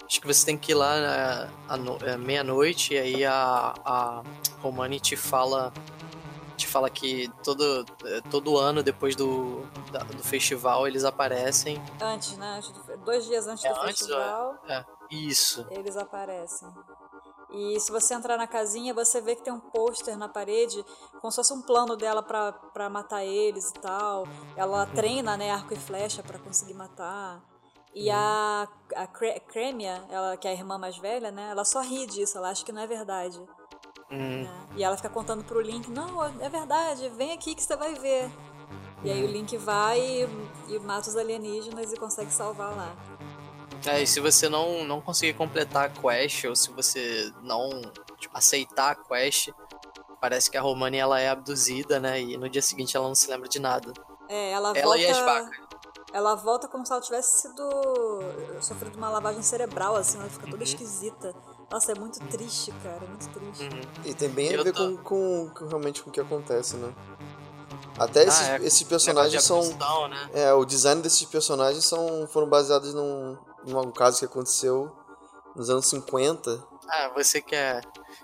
Acho que você tem que ir lá né, à é, meia-noite e aí a, a Romani te fala te fala que todo, é, todo ano depois do, da- do festival eles aparecem. Antes, né? Antes do- dois dias antes É, do antes, festival, É, isso. eles aparecem. E se você entrar na casinha, você vê que tem um pôster na parede, como se fosse um plano dela pra, pra matar eles e tal. Ela treina, né, arco e flecha pra conseguir matar. E a, a Cre- Cremia, ela, que é a irmã mais velha, né, ela só ri disso, ela acha que não é verdade. Hum? E ela fica contando pro Link, não, é verdade, vem aqui que você vai ver. E aí o Link vai e, e mata os alienígenas e consegue salvar lá. É, e se você não, não conseguir completar a quest, ou se você não tipo, aceitar a quest, parece que a Romani ela é abduzida, né? E no dia seguinte ela não se lembra de nada. É, ela, Ela volta. e as vacas. Ela volta como se ela tivesse sido. sofrido uma lavagem cerebral, assim, ela fica toda Uhum. esquisita. Nossa, é muito triste, cara, é muito triste. Uhum. E tem bem a Eu ver tô- com, com, com realmente com o que acontece, né? Até esses, Ah, é, esses personagens são. abdução, né? É, o design desses personagens são, foram baseados num, num caso que aconteceu nos anos 50. Ah, você que, é,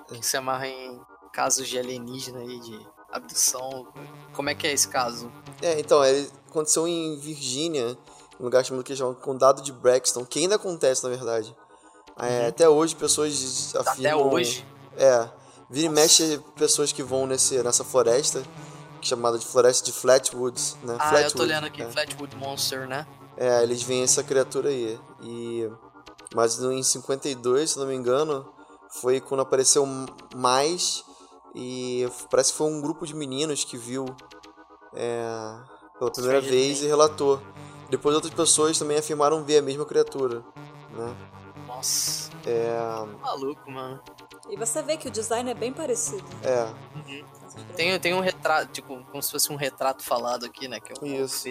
que se amarra em casos de alienígena aí, de abdução. Como é que é esse caso? É, então, ele aconteceu em Virgínia, um lugar chamado que chama Condado de Braxton, que ainda acontece, na verdade. É, Até hoje, pessoas afirmam... Uhum. Até hoje? É, vira e mexe pessoas que vão nesse, nessa floresta, chamada de Floresta de Flatwoods, né? Ah, eu Flatwood, tô lendo aqui, é. Flatwood Monster, né? É, eles veem essa criatura aí. E mas em 52, se não me engano, foi quando apareceu mais e parece que foi um grupo de meninos que viu é, pela primeira vez e relatou. Depois outras pessoas também afirmaram ver a mesma criatura, né? Nossa. É, Maluco, mano. E você vê que o design é bem parecido. É. Uhum. Tem, tem um retrato, tipo, como se fosse um retrato falado aqui, né? Que eu Isso.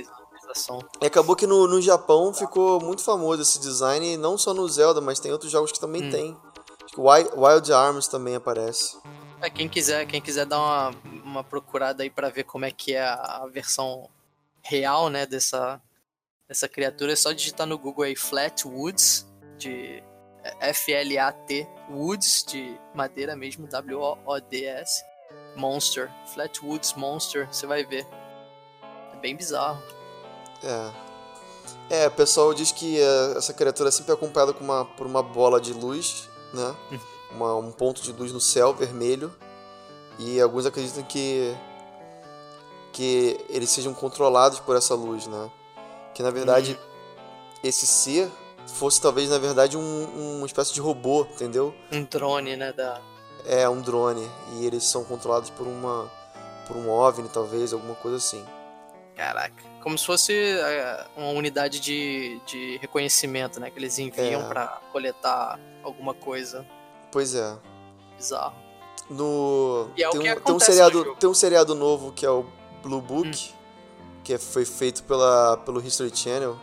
E acabou que no, no Japão ficou muito famoso esse design, não só no Zelda, mas tem outros jogos que também Hum. tem. Acho que Wild, Wild Arms também aparece. É, quem quiser, quem quiser dar uma, uma procurada aí pra ver como é que é a, versão real, né, dessa, dessa criatura, é só digitar no Google aí Flatwoods, de é, F-L-A-T, Woods, de madeira mesmo, W-O-O-D-S, Monster, Flatwoods Monster, você vai ver. É bem bizarro. É. É, o pessoal diz que é, essa criatura é sempre acompanhada com uma, por uma bola de luz, né? Uma- um ponto de luz no céu vermelho. E alguns acreditam que que eles sejam controlados por essa luz, né? Que na verdade esse ser fosse talvez na verdade um, uma espécie de robô, entendeu? Um drone, né, da... É um drone e eles são controlados por uma por um OVNI talvez, alguma coisa assim. Caraca. Como se fosse é, uma unidade de, de reconhecimento, né? Que eles enviam É. pra coletar alguma coisa Pois é. bizarra. No E é o tem, que um, tem um seriado. Hum. tem um seriado novo que é o Blue Book, que é- foi feito pela pelo History Channel.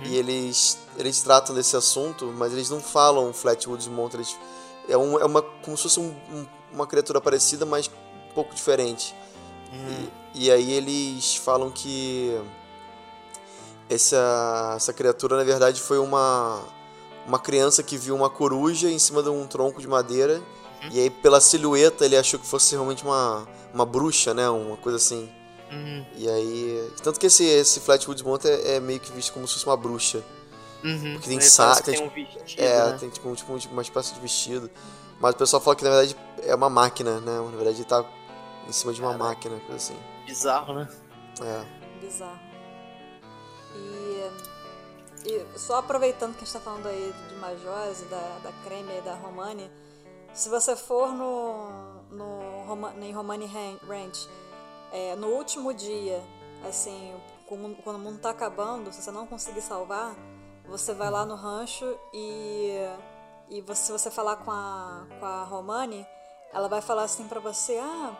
Uhum. E eles eles tratam desse assunto, mas eles não falam Flatwoods Monster, eles, é, um, é uma como se fosse um- um- uma criatura parecida, mas um pouco diferente. Hum. E, e aí eles falam que essa, essa criatura na verdade foi uma uma criança que viu uma coruja em cima de um tronco de madeira e aí pela silhueta ele achou que fosse realmente uma, uma bruxa, né, uma coisa assim. Uhum. E aí, tanto que esse esse Flatwoods Monster é, é meio que visto como se fosse uma bruxa. Uhum. Porque tem Ele sa- parece que tem, tem um vestido, É, né? tem tipo, um- tipo, um- tipo uma espécie de vestido. Mas o pessoal fala que na verdade é uma máquina, né? Na verdade ele tá em cima de uma Caraca. máquina, coisa assim. Bizarro, né? É. Bizarro. E, e só aproveitando que a gente tá falando aí de Majós, da, da Creme e da Romani, se você for no, no em Romani Ran- Ranch, é, no último dia, assim, quando o mundo tá acabando, se você não conseguir salvar, você vai lá no rancho e, e você, se você falar com a, com a Romani, ela vai falar assim pra você, ah,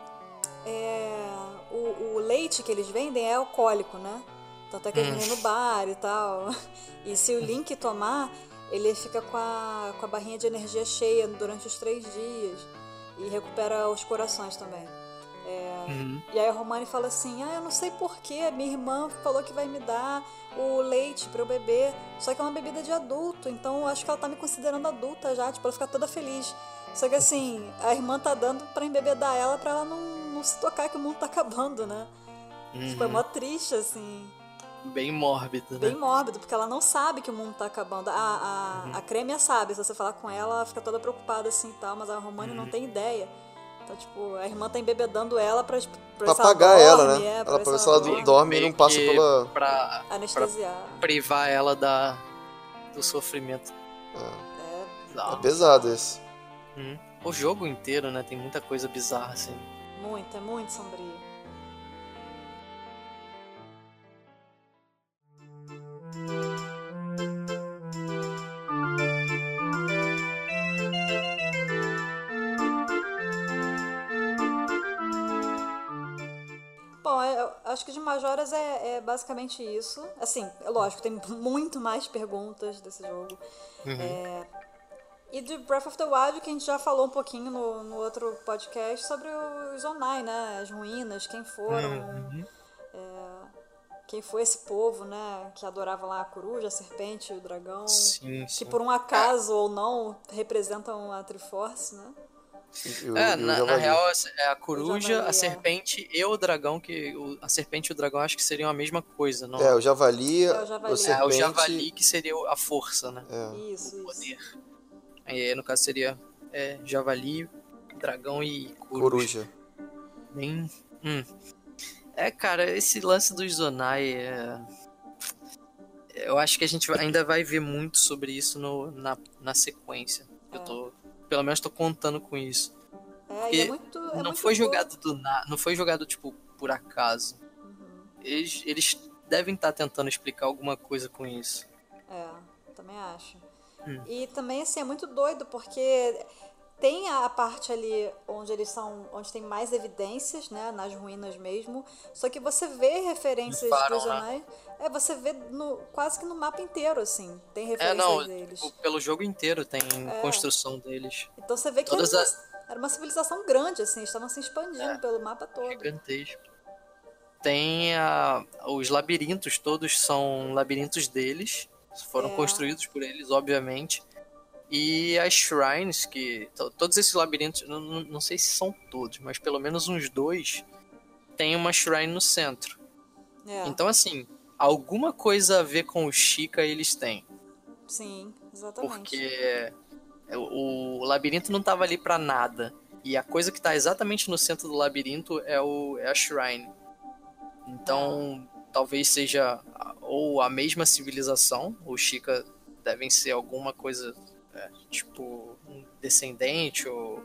é, o, o leite que eles vendem é alcoólico, né? Tanto é que eles vendem no bar e tal. E se o Link tomar, ele fica com a, com a barrinha de energia cheia durante os três dias. E recupera os corações também. Uhum. E aí a Romani fala assim: Ah, eu não sei porquê, minha irmã falou que vai me dar o leite pra eu beber. Só que é uma bebida de adulto, então eu acho que ela tá me considerando adulta já, tipo, ela fica toda feliz. Só que assim, a irmã tá dando pra embebedar ela pra ela não, não se tocar que o mundo tá acabando, né? Tipo, é Uhum. mó triste, assim. Bem mórbido, né? Bem mórbido, porque ela não sabe que o mundo tá acabando. A, a, a Crêmia sabe, se você falar com ela, ela fica toda preocupada assim e tal, mas a Romani não tem ideia. Então, tipo, a irmã tá embebedando ela pra, pra, Pra ela apagar ela, dorme, né? é, Ela ver pra ver se ela dorme. dorme e não passa pela. Pra Anestesiar. privar ela da, do sofrimento. É, É, é pesado esse. Uhum. O jogo inteiro, né? Tem muita coisa bizarra, assim. muito, é muito sombrio. Majoras é, é basicamente isso. Assim, é lógico, tem muito mais perguntas desse jogo. É, e de Breath of the Wild, que a gente já falou um pouquinho no, no outro podcast sobre os Onai, né? As ruínas, quem foram, é, quem foi esse povo, né? Que adorava lá a coruja, a serpente, o dragão. Sim, Que sim. por um acaso ou não representam a Triforce, né? E o- É, o na, na real, é a coruja, a é. serpente e o dragão, que o- a serpente e o dragão acho que seriam a mesma coisa, não? É, o javali, É, o javali. o É, serpente. o javali que seria a força, né? É. Isso, isso. Poder. Aí, no caso, seria é, javali, dragão e coruja. Coruja. Bem. Hum. É, cara, esse lance dos Zonai é. Eu acho que a gente ainda vai ver muito sobre isso no, na, na sequência. Eu tô. Pelo menos tô contando com isso. É, e é Porque muito. é não foi bom. jogado do nada. Não foi jogado, tipo, por acaso. Uhum. Eles, eles devem estar tentando explicar alguma coisa com isso. É, também acho. Hum. E também, assim, é muito doido, porque tem a parte ali onde eles são, onde tem mais evidências, né, nas ruínas mesmo. Só que você vê referências Faro, dos né? É, você vê no, quase que no mapa inteiro, assim. Tem É, referências não, deles. tipo, pelo jogo inteiro tem É. construção deles. Então você vê que todas era, as- uma, era uma civilização grande, assim, estavam se expandindo É. pelo mapa todo. Gigantesco. Tem a, os labirintos, todos são labirintos deles. Foram É. construídos por eles, obviamente. E as shrines, que. to- Todos esses labirintos, não, não- sei se são todos, mas pelo menos uns dois tem uma shrine no centro. É, Então, assim, alguma coisa a ver com o Chica eles têm. sim, exatamente. Porque o, o labirinto não tava ali pra nada. E a coisa que tá exatamente no centro do labirinto é, o, é a Shrine. Então, talvez seja ou a mesma civilização, o Chica devem ser alguma coisa é, tipo um descendente, ou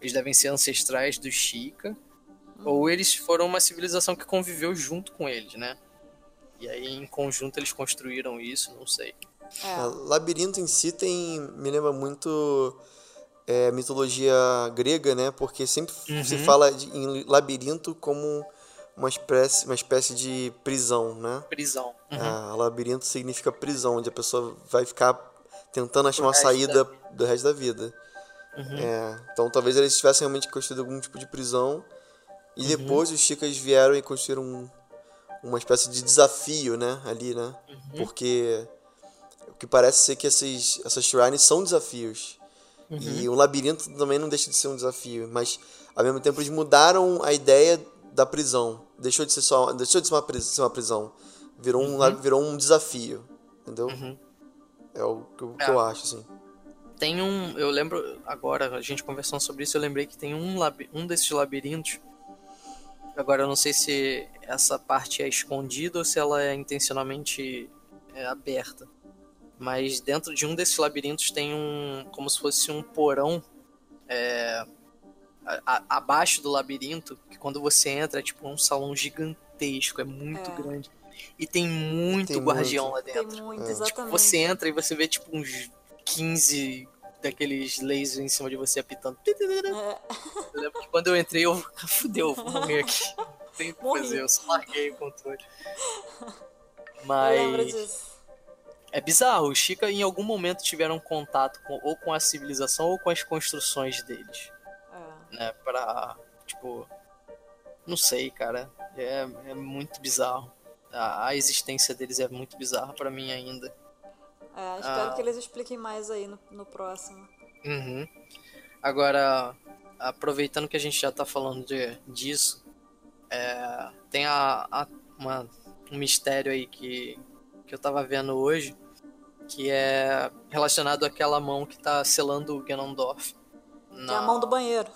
eles devem ser ancestrais do Chica. Ou eles foram uma civilização que conviveu junto com eles, né? E aí, em conjunto, eles construíram isso, não sei. É. É, labirinto em si tem. me lembra muito é, mitologia grega, né? Porque sempre se Uhum. fala de- em labirinto como uma espécie, uma espécie de prisão, né? Prisão. Uhum. Ah, labirinto significa prisão, onde a pessoa vai ficar tentando achar uma saída do resto da vida. Uhum. É, então talvez eles tivessem realmente construído algum tipo de prisão Uhum. e depois os chicas vieram e construíram um- uma espécie de desafio, né? Ali, né? Uhum. Porque o que parece ser que esses, essas shrines são desafios. Uhum. E o labirinto também não deixa de ser um desafio, mas ao mesmo tempo eles mudaram a ideia da prisão. Deixou de ser só, deixou de ser uma, prisão. Virou um, la- virou um desafio, entendeu? É o que, eu- que É. eu acho assim. Tem um. Eu lembro. Agora, a gente conversando sobre isso, eu lembrei que tem um, um desses labirintos. Agora, eu não sei se essa parte é escondida ou se ela é intencionalmente é, aberta. Mas dentro de um desses labirintos tem um. Como se fosse um porão. é, a- a- abaixo do labirinto, que quando você entra é tipo um salão gigantesco, é muito É. grande. E tem muito Tem guardião muito. lá Tem dentro. muito, É. exatamente. Você entra e você vê tipo uns 15 daqueles lasers em cima de você apitando. É, Eu lembro que quando eu entrei, eu fudeu, vou morrer aqui. Não tem o que Morri. fazer, eu só larguei o controle. Mas é bizarro, os Chica em algum momento tiveram contato com, ou com a civilização ou com as construções deles, É. né? Pra, tipo, não sei, cara. É, é muito bizarro. A, a existência deles é muito bizarra pra mim ainda. É, espero Ah. que eles expliquem mais aí no, no próximo. Uhum. Agora, aproveitando que a gente já tá falando de, disso, é, tem a, a- uma- um mistério aí que, que eu tava vendo hoje, que é relacionado àquela mão que tá selando o Ganondorf. Que é a mão do banheiro.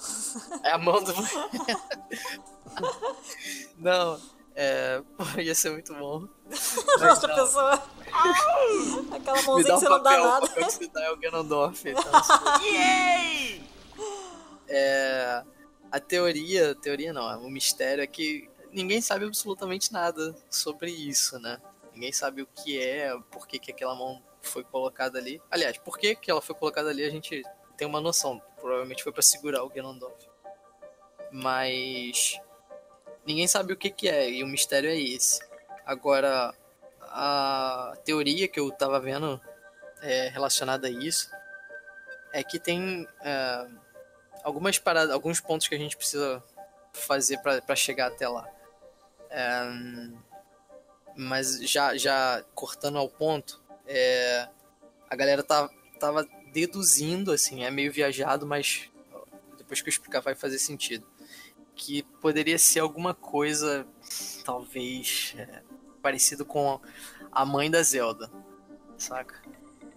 É a mão do. não, é. Pô, ia ser muito bom. Não. pessoa. Aquela Me mãozinha dá que um você não dá papel, o nada. papel que você dá é o Ganondorf. Então, assim, é, a teoria, teoria não, o mistério é que ninguém sabe absolutamente nada sobre isso, né? Ninguém sabe o que é, por que, que aquela mão foi colocada ali. Aliás, por que, que ela foi colocada ali a gente tem uma noção. Provavelmente foi pra segurar o Ganondorf. Mas ninguém sabe o que, que é, e o mistério é esse. Agora, a teoria que eu tava vendo é, relacionada a isso é que tem é, algumas paradas, alguns pontos que a gente precisa fazer para chegar até lá. É, mas já, já cortando ao ponto, é, a galera tá, tava deduzindo, assim, é meio viajado, mas depois que eu explicar vai fazer sentido. Que poderia ser alguma coisa, talvez, é, parecido com a mãe da Zelda, saca?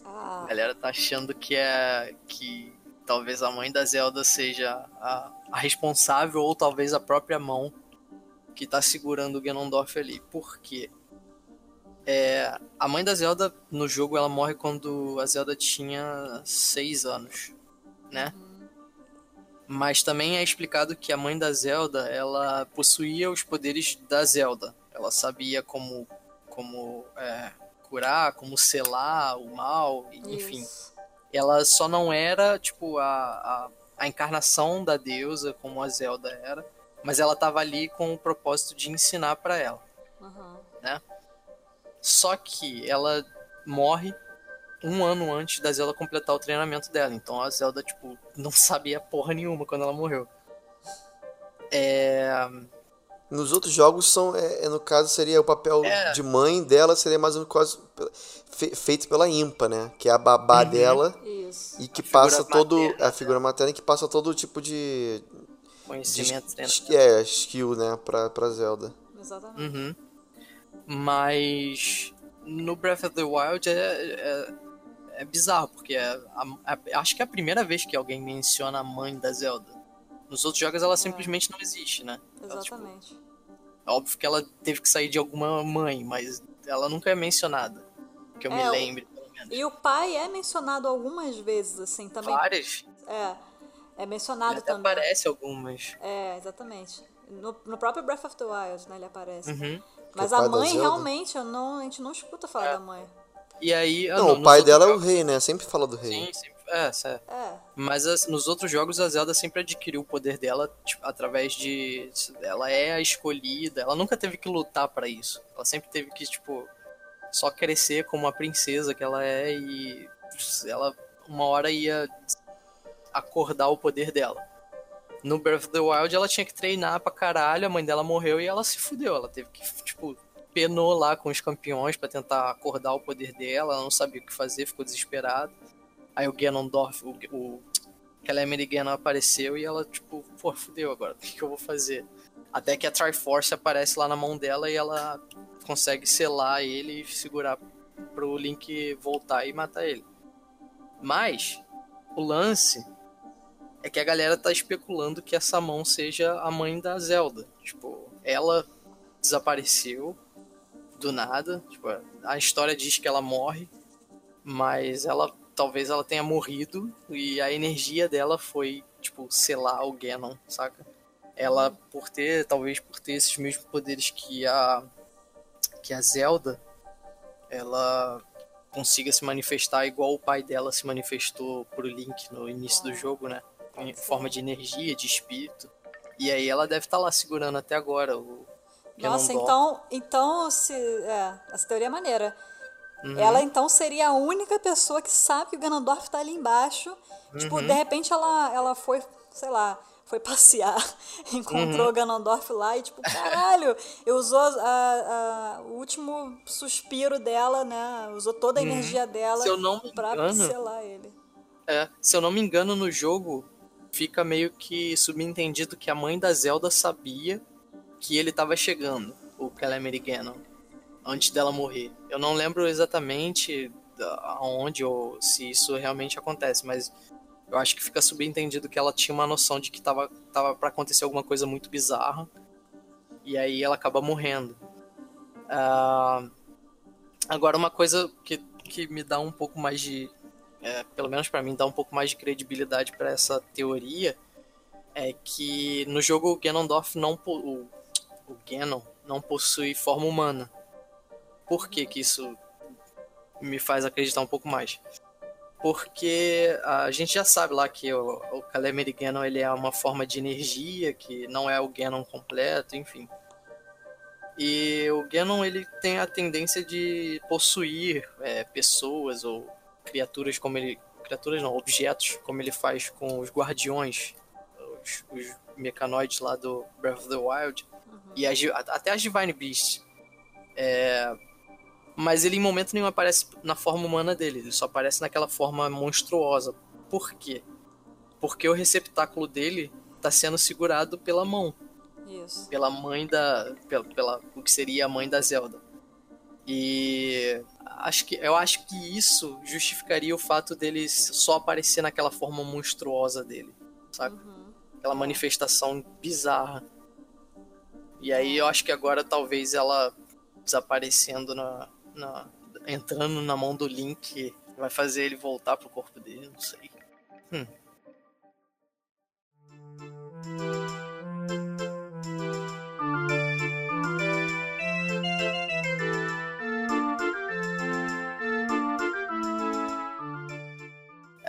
Ah, A galera tá achando que é que talvez a mãe da Zelda seja a, a responsável ou talvez a própria mão que tá segurando o Ganondorf ali. Por quê? É, a mãe da Zelda no jogo ela morre quando a Zelda tinha 6 anos, né? Mas também é explicado que a mãe da Zelda ela possuía os poderes da Zelda. Ela sabia como como é, curar, como selar o mal, enfim isso. ela só não era, tipo, a, a, a encarnação da deusa, como a Zelda era, mas ela tava ali com o propósito de ensinar para ela, Uhum. né? Só que ela morre um ano antes da Zelda completar o treinamento dela. Então a Zelda, tipo, não sabia porra nenhuma quando ela morreu. É. Nos outros jogos são, é, é, no caso seria o papel É. de mãe dela seria mais ou menos quase fe- feito pela Impa, né? Que é a babá Uhum. dela Isso. e que passa todo materna a figura materna que passa todo tipo de, de Conhecimento es- treinamento. é, skill, né, pra, pra Zelda. Exatamente. Uhum. Mas no Breath of the Wild é, é, é bizarro, porque é a- a- acho que é a primeira vez que alguém menciona a mãe da Zelda. Nos outros jogos ela simplesmente não existe, né? Ela, tipo, Exatamente. é óbvio que ela teve que sair de alguma mãe, mas ela nunca é mencionada. Que eu É, me lembre, pelo menos. E o pai é mencionado algumas vezes, assim, também. Várias. É. É Ele mencionado até também. aparece algumas. É, exatamente. No, no próprio Breath of the Wild, né, ele aparece. Uhum. Mas é a mãe, realmente, eu não, a gente não escuta falar É. da mãe. E aí. ah, Não, no- o pai dela é o jogos- rei, né? Sempre fala do rei. Sim, sempre. É, certo. É. Mas as- nos outros jogos a Zelda sempre adquiriu o poder dela tipo, através de. Ela é a escolhida, ela nunca teve que lutar pra isso. Ela sempre teve que, tipo, só crescer como a princesa que ela é e ela uma hora ia acordar o poder dela. No Breath of the Wild ela tinha que treinar pra caralho, a mãe dela morreu e ela se fudeu. Ela teve que, tipo, penou lá com os campeões pra tentar acordar o poder dela, ela não sabia o que fazer, ficou desesperada. Aí o Ganondorf, o, o Calamity Ganon apareceu e ela, tipo, pô, fudeu agora, o que, que eu vou fazer? Até que a Triforce aparece lá na mão dela e ela consegue selar ele e segurar pro Link voltar e matar ele. Mas, o lance é que a galera tá especulando que essa mão seja a mãe da Zelda. Tipo, ela desapareceu do nada. Tipo, a história diz que ela morre, mas ela talvez ela tenha morrido e a energia dela foi, tipo, selar o Ganon, saca? Ela, por ter, talvez por ter esses mesmos poderes que a que a Zelda, ela consiga se manifestar igual o pai dela se manifestou pro Link no início do jogo, né? Em forma de energia, de espírito. E aí ela deve estar lá segurando até agora o Nossa, então, então se, é, essa teoria é maneira. Uhum. Ela então seria a única pessoa que sabe que o Ganondorf tá ali embaixo. Tipo, Uhum. de repente ela, ela foi, sei lá, foi passear, encontrou Uhum. o Ganondorf lá e tipo, caralho, eu usou a- a- o último suspiro dela, né? Usou toda a energia dela Uhum. Se eu não me pra engano- selar ele. É, se eu não me engano, no jogo fica meio que subentendido que a mãe da Zelda sabia que ele tava chegando, o Calamity Ganon, antes dela morrer. Eu não lembro exatamente aonde ou se isso realmente acontece, mas eu acho que fica subentendido que ela tinha uma noção de que tava, tava para acontecer alguma coisa muito bizarra e aí ela acaba morrendo. Ah, agora, uma coisa que, que me dá um pouco mais de é, pelo menos pra mim, dá um pouco mais de credibilidade pra essa teoria, é que no jogo o Ganondorf não o, o Ganon não possui forma humana. Por que que isso me faz acreditar um pouco mais? Porque a gente já sabe lá que o, o Calamity Ganon ele é uma forma de energia, que não é o Ganon completo, enfim. E o Ganon ele tem a tendência de possuir é, pessoas ou criaturas como ele. Criaturas não, objetos, como ele faz com os guardiões, os, os mecanoides lá do Breath of the Wild. E as, até as Divine Beasts. É, mas ele em momento nenhum aparece na forma humana dele, ele só aparece naquela forma monstruosa. Por quê? Porque o receptáculo dele tá sendo segurado pela mão Isso. pela mãe da pela, pela o que seria a mãe da Zelda e acho que eu acho que isso justificaria o fato dele só aparecer naquela forma monstruosa dele sabe Uhum. aquela manifestação bizarra e aí eu acho que agora talvez ela desaparecendo na, na entrando na mão do Link vai fazer ele voltar pro corpo dele não sei Hum.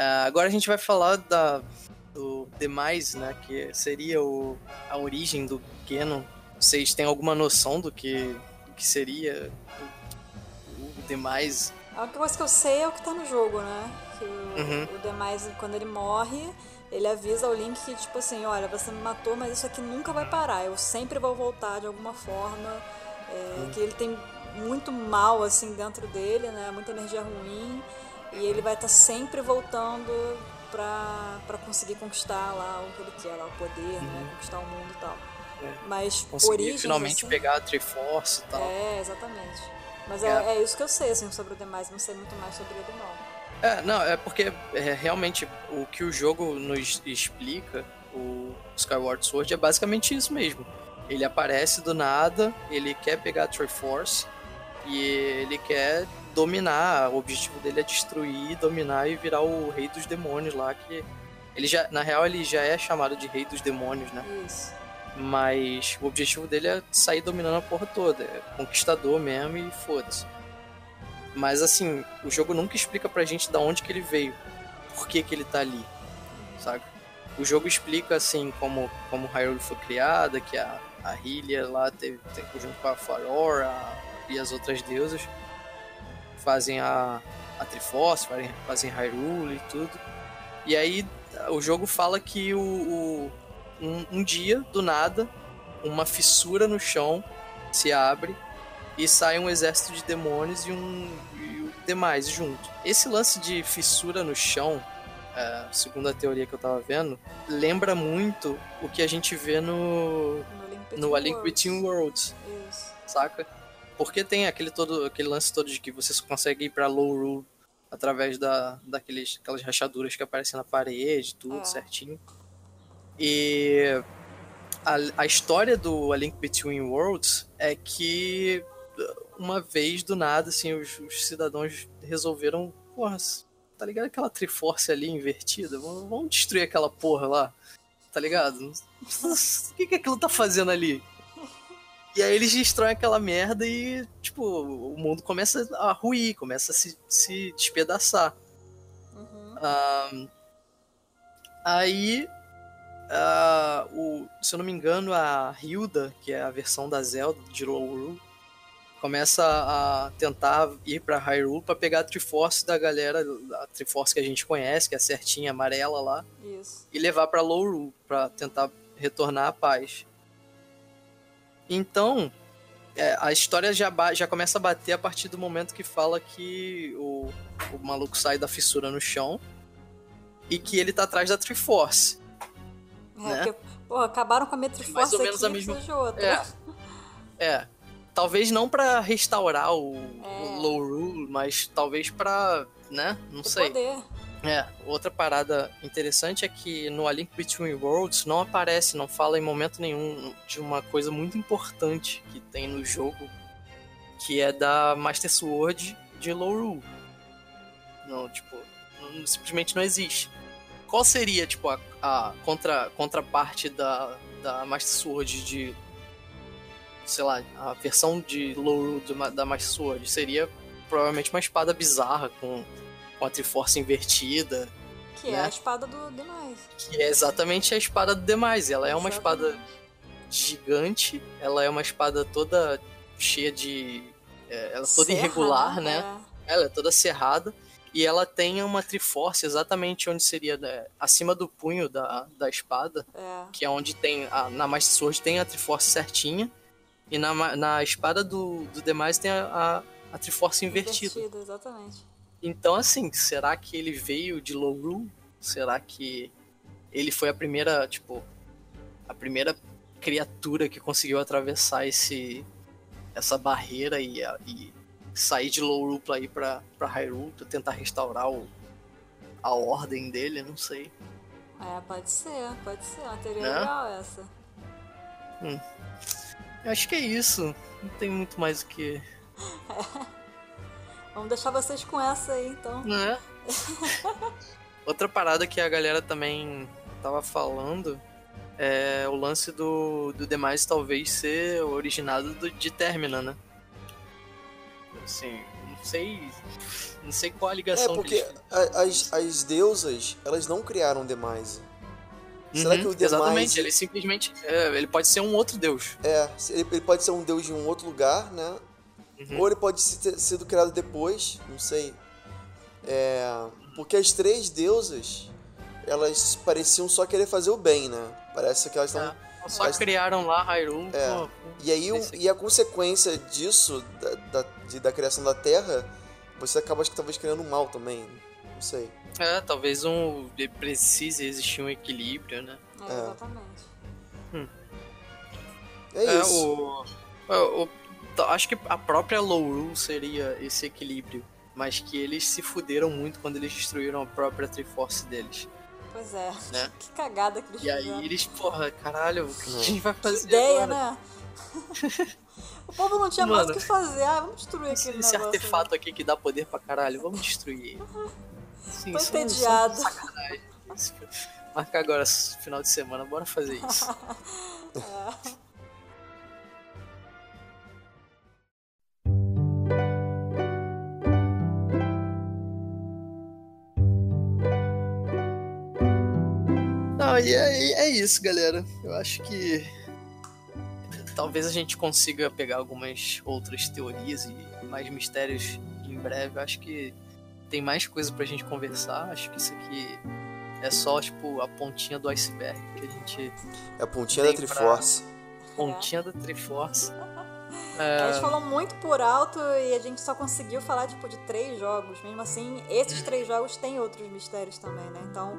Ah, agora a gente vai falar da, do demais, né? Que seria o, a origem do Genon. Vocês têm alguma noção do que, do que seria o, o demais? A única coisa que eu sei é o que tá no jogo, né? Que o, uhum. o demais, quando ele morre, ele avisa ao Link que, tipo assim, olha, você me matou, mas isso aqui nunca vai parar. Eu sempre vou voltar de alguma forma. É, uhum. Que ele tem muito mal, assim, dentro dele, né? Muita energia ruim. E ele vai estar tá sempre voltando pra, conseguir conquistar lá o que ele quer, lá, o poder, né? uhum. né? Conquistar o mundo e tal. Mas Conseguir origens, finalmente assim, pegar a Triforce e tal. É, exatamente. Mas é. É, é. isso que eu sei, assim, sobre o demais. Não sei muito mais sobre ele, não. É, não, é porque é, realmente o que o jogo nos explica, o Skyward Sword, é basicamente isso mesmo. Ele aparece do nada, ele quer pegar a Triforce e ele quer dominar. O objetivo dele é destruir, dominar e virar o rei dos demônios lá, que ele já, na real, ele já é chamado de rei dos demônios, né? Isso. Mas o objetivo dele é sair dominando a porra toda, é conquistador mesmo e foda-se. Mas assim, o jogo nunca explica pra gente da onde que ele veio, por que que ele tá ali, sabe? O jogo explica assim como como Hyrule foi criada, que a, a Hylia lá teve, teve junto com a Farora e as outras deusas fazem a, a Triforce, fazem, fazem Hyrule e tudo. E aí o jogo fala que o, o um, um, dia, do nada, uma fissura no chão se abre e sai um exército de demônios e um e demais junto. Esse lance de fissura no chão, é, segundo a teoria que eu tava vendo, lembra muito o que a gente vê no no A Link Between Worlds, Isso. saca? Porque tem aquele todo aquele lance todo de que você só consegue ir para low rule através da daqueles aquelas rachaduras que aparecem na parede, tudo é. certinho. E a, a história do A Link Between Worlds é que uma vez do nada assim os, os cidadãos resolveram, porra, tá ligado aquela Triforce ali invertida? Vamos, vamos destruir aquela porra lá. Tá ligado? O que, que aquilo tá fazendo ali? E aí eles destroem aquela merda e, tipo, o mundo começa a ruir, começa a se, se despedaçar. Uhum. aí, uh, o, se eu não me engano, a Hilda, que é a versão da Zelda de Lowru, começa a tentar ir para Hyrule para pegar a Triforce da galera, a Triforce que a gente conhece, que é certinha amarela lá, Isso. e levar para Lowru para tentar retornar à paz. Então, é, a história já, já começa a bater a partir do momento que fala que o, o maluco sai da fissura no chão e que ele tá atrás da Triforce. É, né? porque, pô, acabaram com a minha Triforce Mais ou menos aqui, a mesma... outra. É, é. Talvez não para restaurar o, é. o Low Rule, mas talvez para, né? Não sei. Poder. É, outra parada interessante é que no A Link Between Worlds não aparece, não fala em momento nenhum de uma coisa muito importante que tem no jogo, que é da Master Sword de Loru. Não, tipo, não, simplesmente não existe. Qual seria, tipo, a, a contra, contraparte da, da Master Sword de. Sei lá, a versão de Loru da Master Sword? Seria provavelmente uma espada bizarra com com a Triforce invertida. Que né? é a espada do Demais. Que é exatamente a espada do Demais. Ela é uma espada gigante, ela é uma espada toda cheia de. É, ela é toda Serra, irregular, né? É. Ela é toda serrada. E ela tem uma Triforce exatamente onde seria né, acima do punho da, da espada, é. que é onde tem. A, na Master Sword tem a Triforce certinha. E na, na espada do, do Demais tem a, a, a Triforce invertida. Invertida, exatamente. Então, assim, será que ele veio de Loru? Será que ele foi a primeira, tipo, a primeira criatura que conseguiu atravessar esse essa barreira e, e sair de Loru pra ir pra, pra Hyrule pra tentar restaurar o, a ordem dele? Não sei. É, pode ser, pode ser. Uma teoria é? legal essa. Hum. Eu acho que é isso. Não tem muito mais o que. Vamos deixar vocês com essa aí, então. É. Outra parada que a galera também tava falando é o lance do, do demais talvez ser originado do, de Termina, né? Assim, não sei. Não sei qual a ligação É, porque as, as deusas, elas não criaram demais. Será Uhum, que o Demise... Exatamente, ele simplesmente. é, ele pode ser um outro deus. É, ele, ele pode ser um deus de um outro lugar, né? Uhum. Ou ele pode ter sido criado depois, não sei. É, porque as três deusas, elas pareciam só querer fazer o bem, né? Parece que elas estão... É, Só Mas- criaram lá Hyrule. É. pô, E aí, o- e a consequência disso, da, da, de- da criação da Terra, você acaba, acho que talvez criando mal também. Não sei. É, talvez um precise existir um equilíbrio, né? É, É. exatamente. É, isso. o, o- o- t- acho que a própria Lowrul seria esse equilíbrio, mas que eles se fuderam muito quando eles destruíram a própria Triforce deles. Pois é. Né? Que cagada que eles E aí eles, porra, caralho, o que a gente vai Que fazer ideia, agora? né? o povo não tinha mais o Mano, que fazer. Ah, vamos destruir Esse, aquele esse negócio. artefato aqui que dá poder pra caralho, vamos destruir ele. Sim, Tô isso é- isso é entediado. sacanagem. Marca agora, final de semana, bora fazer isso. Não, e é, é isso, galera. Eu acho que talvez a gente consiga pegar algumas outras teorias e mais mistérios em breve. Eu acho que tem mais coisa pra gente conversar. Acho que isso aqui é só, tipo, a pontinha do iceberg que a gente. É a pontinha da tem pra- Triforce. Pontinha da Triforce. A É, gente falou muito por alto e a gente só conseguiu falar tipo de três jogos. Mesmo assim, esses três jogos têm outros mistérios também, né? Então,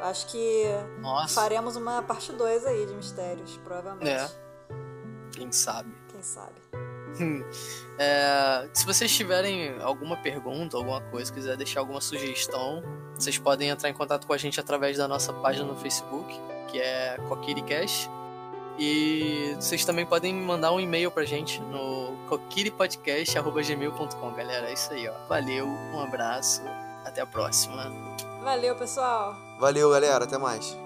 acho que nossa, faremos uma parte 2 aí de mistérios, provavelmente. É. quem sabe? Quem sabe? É, se vocês tiverem alguma pergunta, alguma coisa, quiser deixar alguma sugestão, vocês podem entrar em contato com a gente através da nossa página no Facebook, que é CoquiriCast. E vocês também podem mandar um e-mail pra gente no coquiripodcast.gmail.com, galera. É isso aí, ó. Valeu, um abraço, até a próxima. Valeu, pessoal! Valeu, galera. Até mais.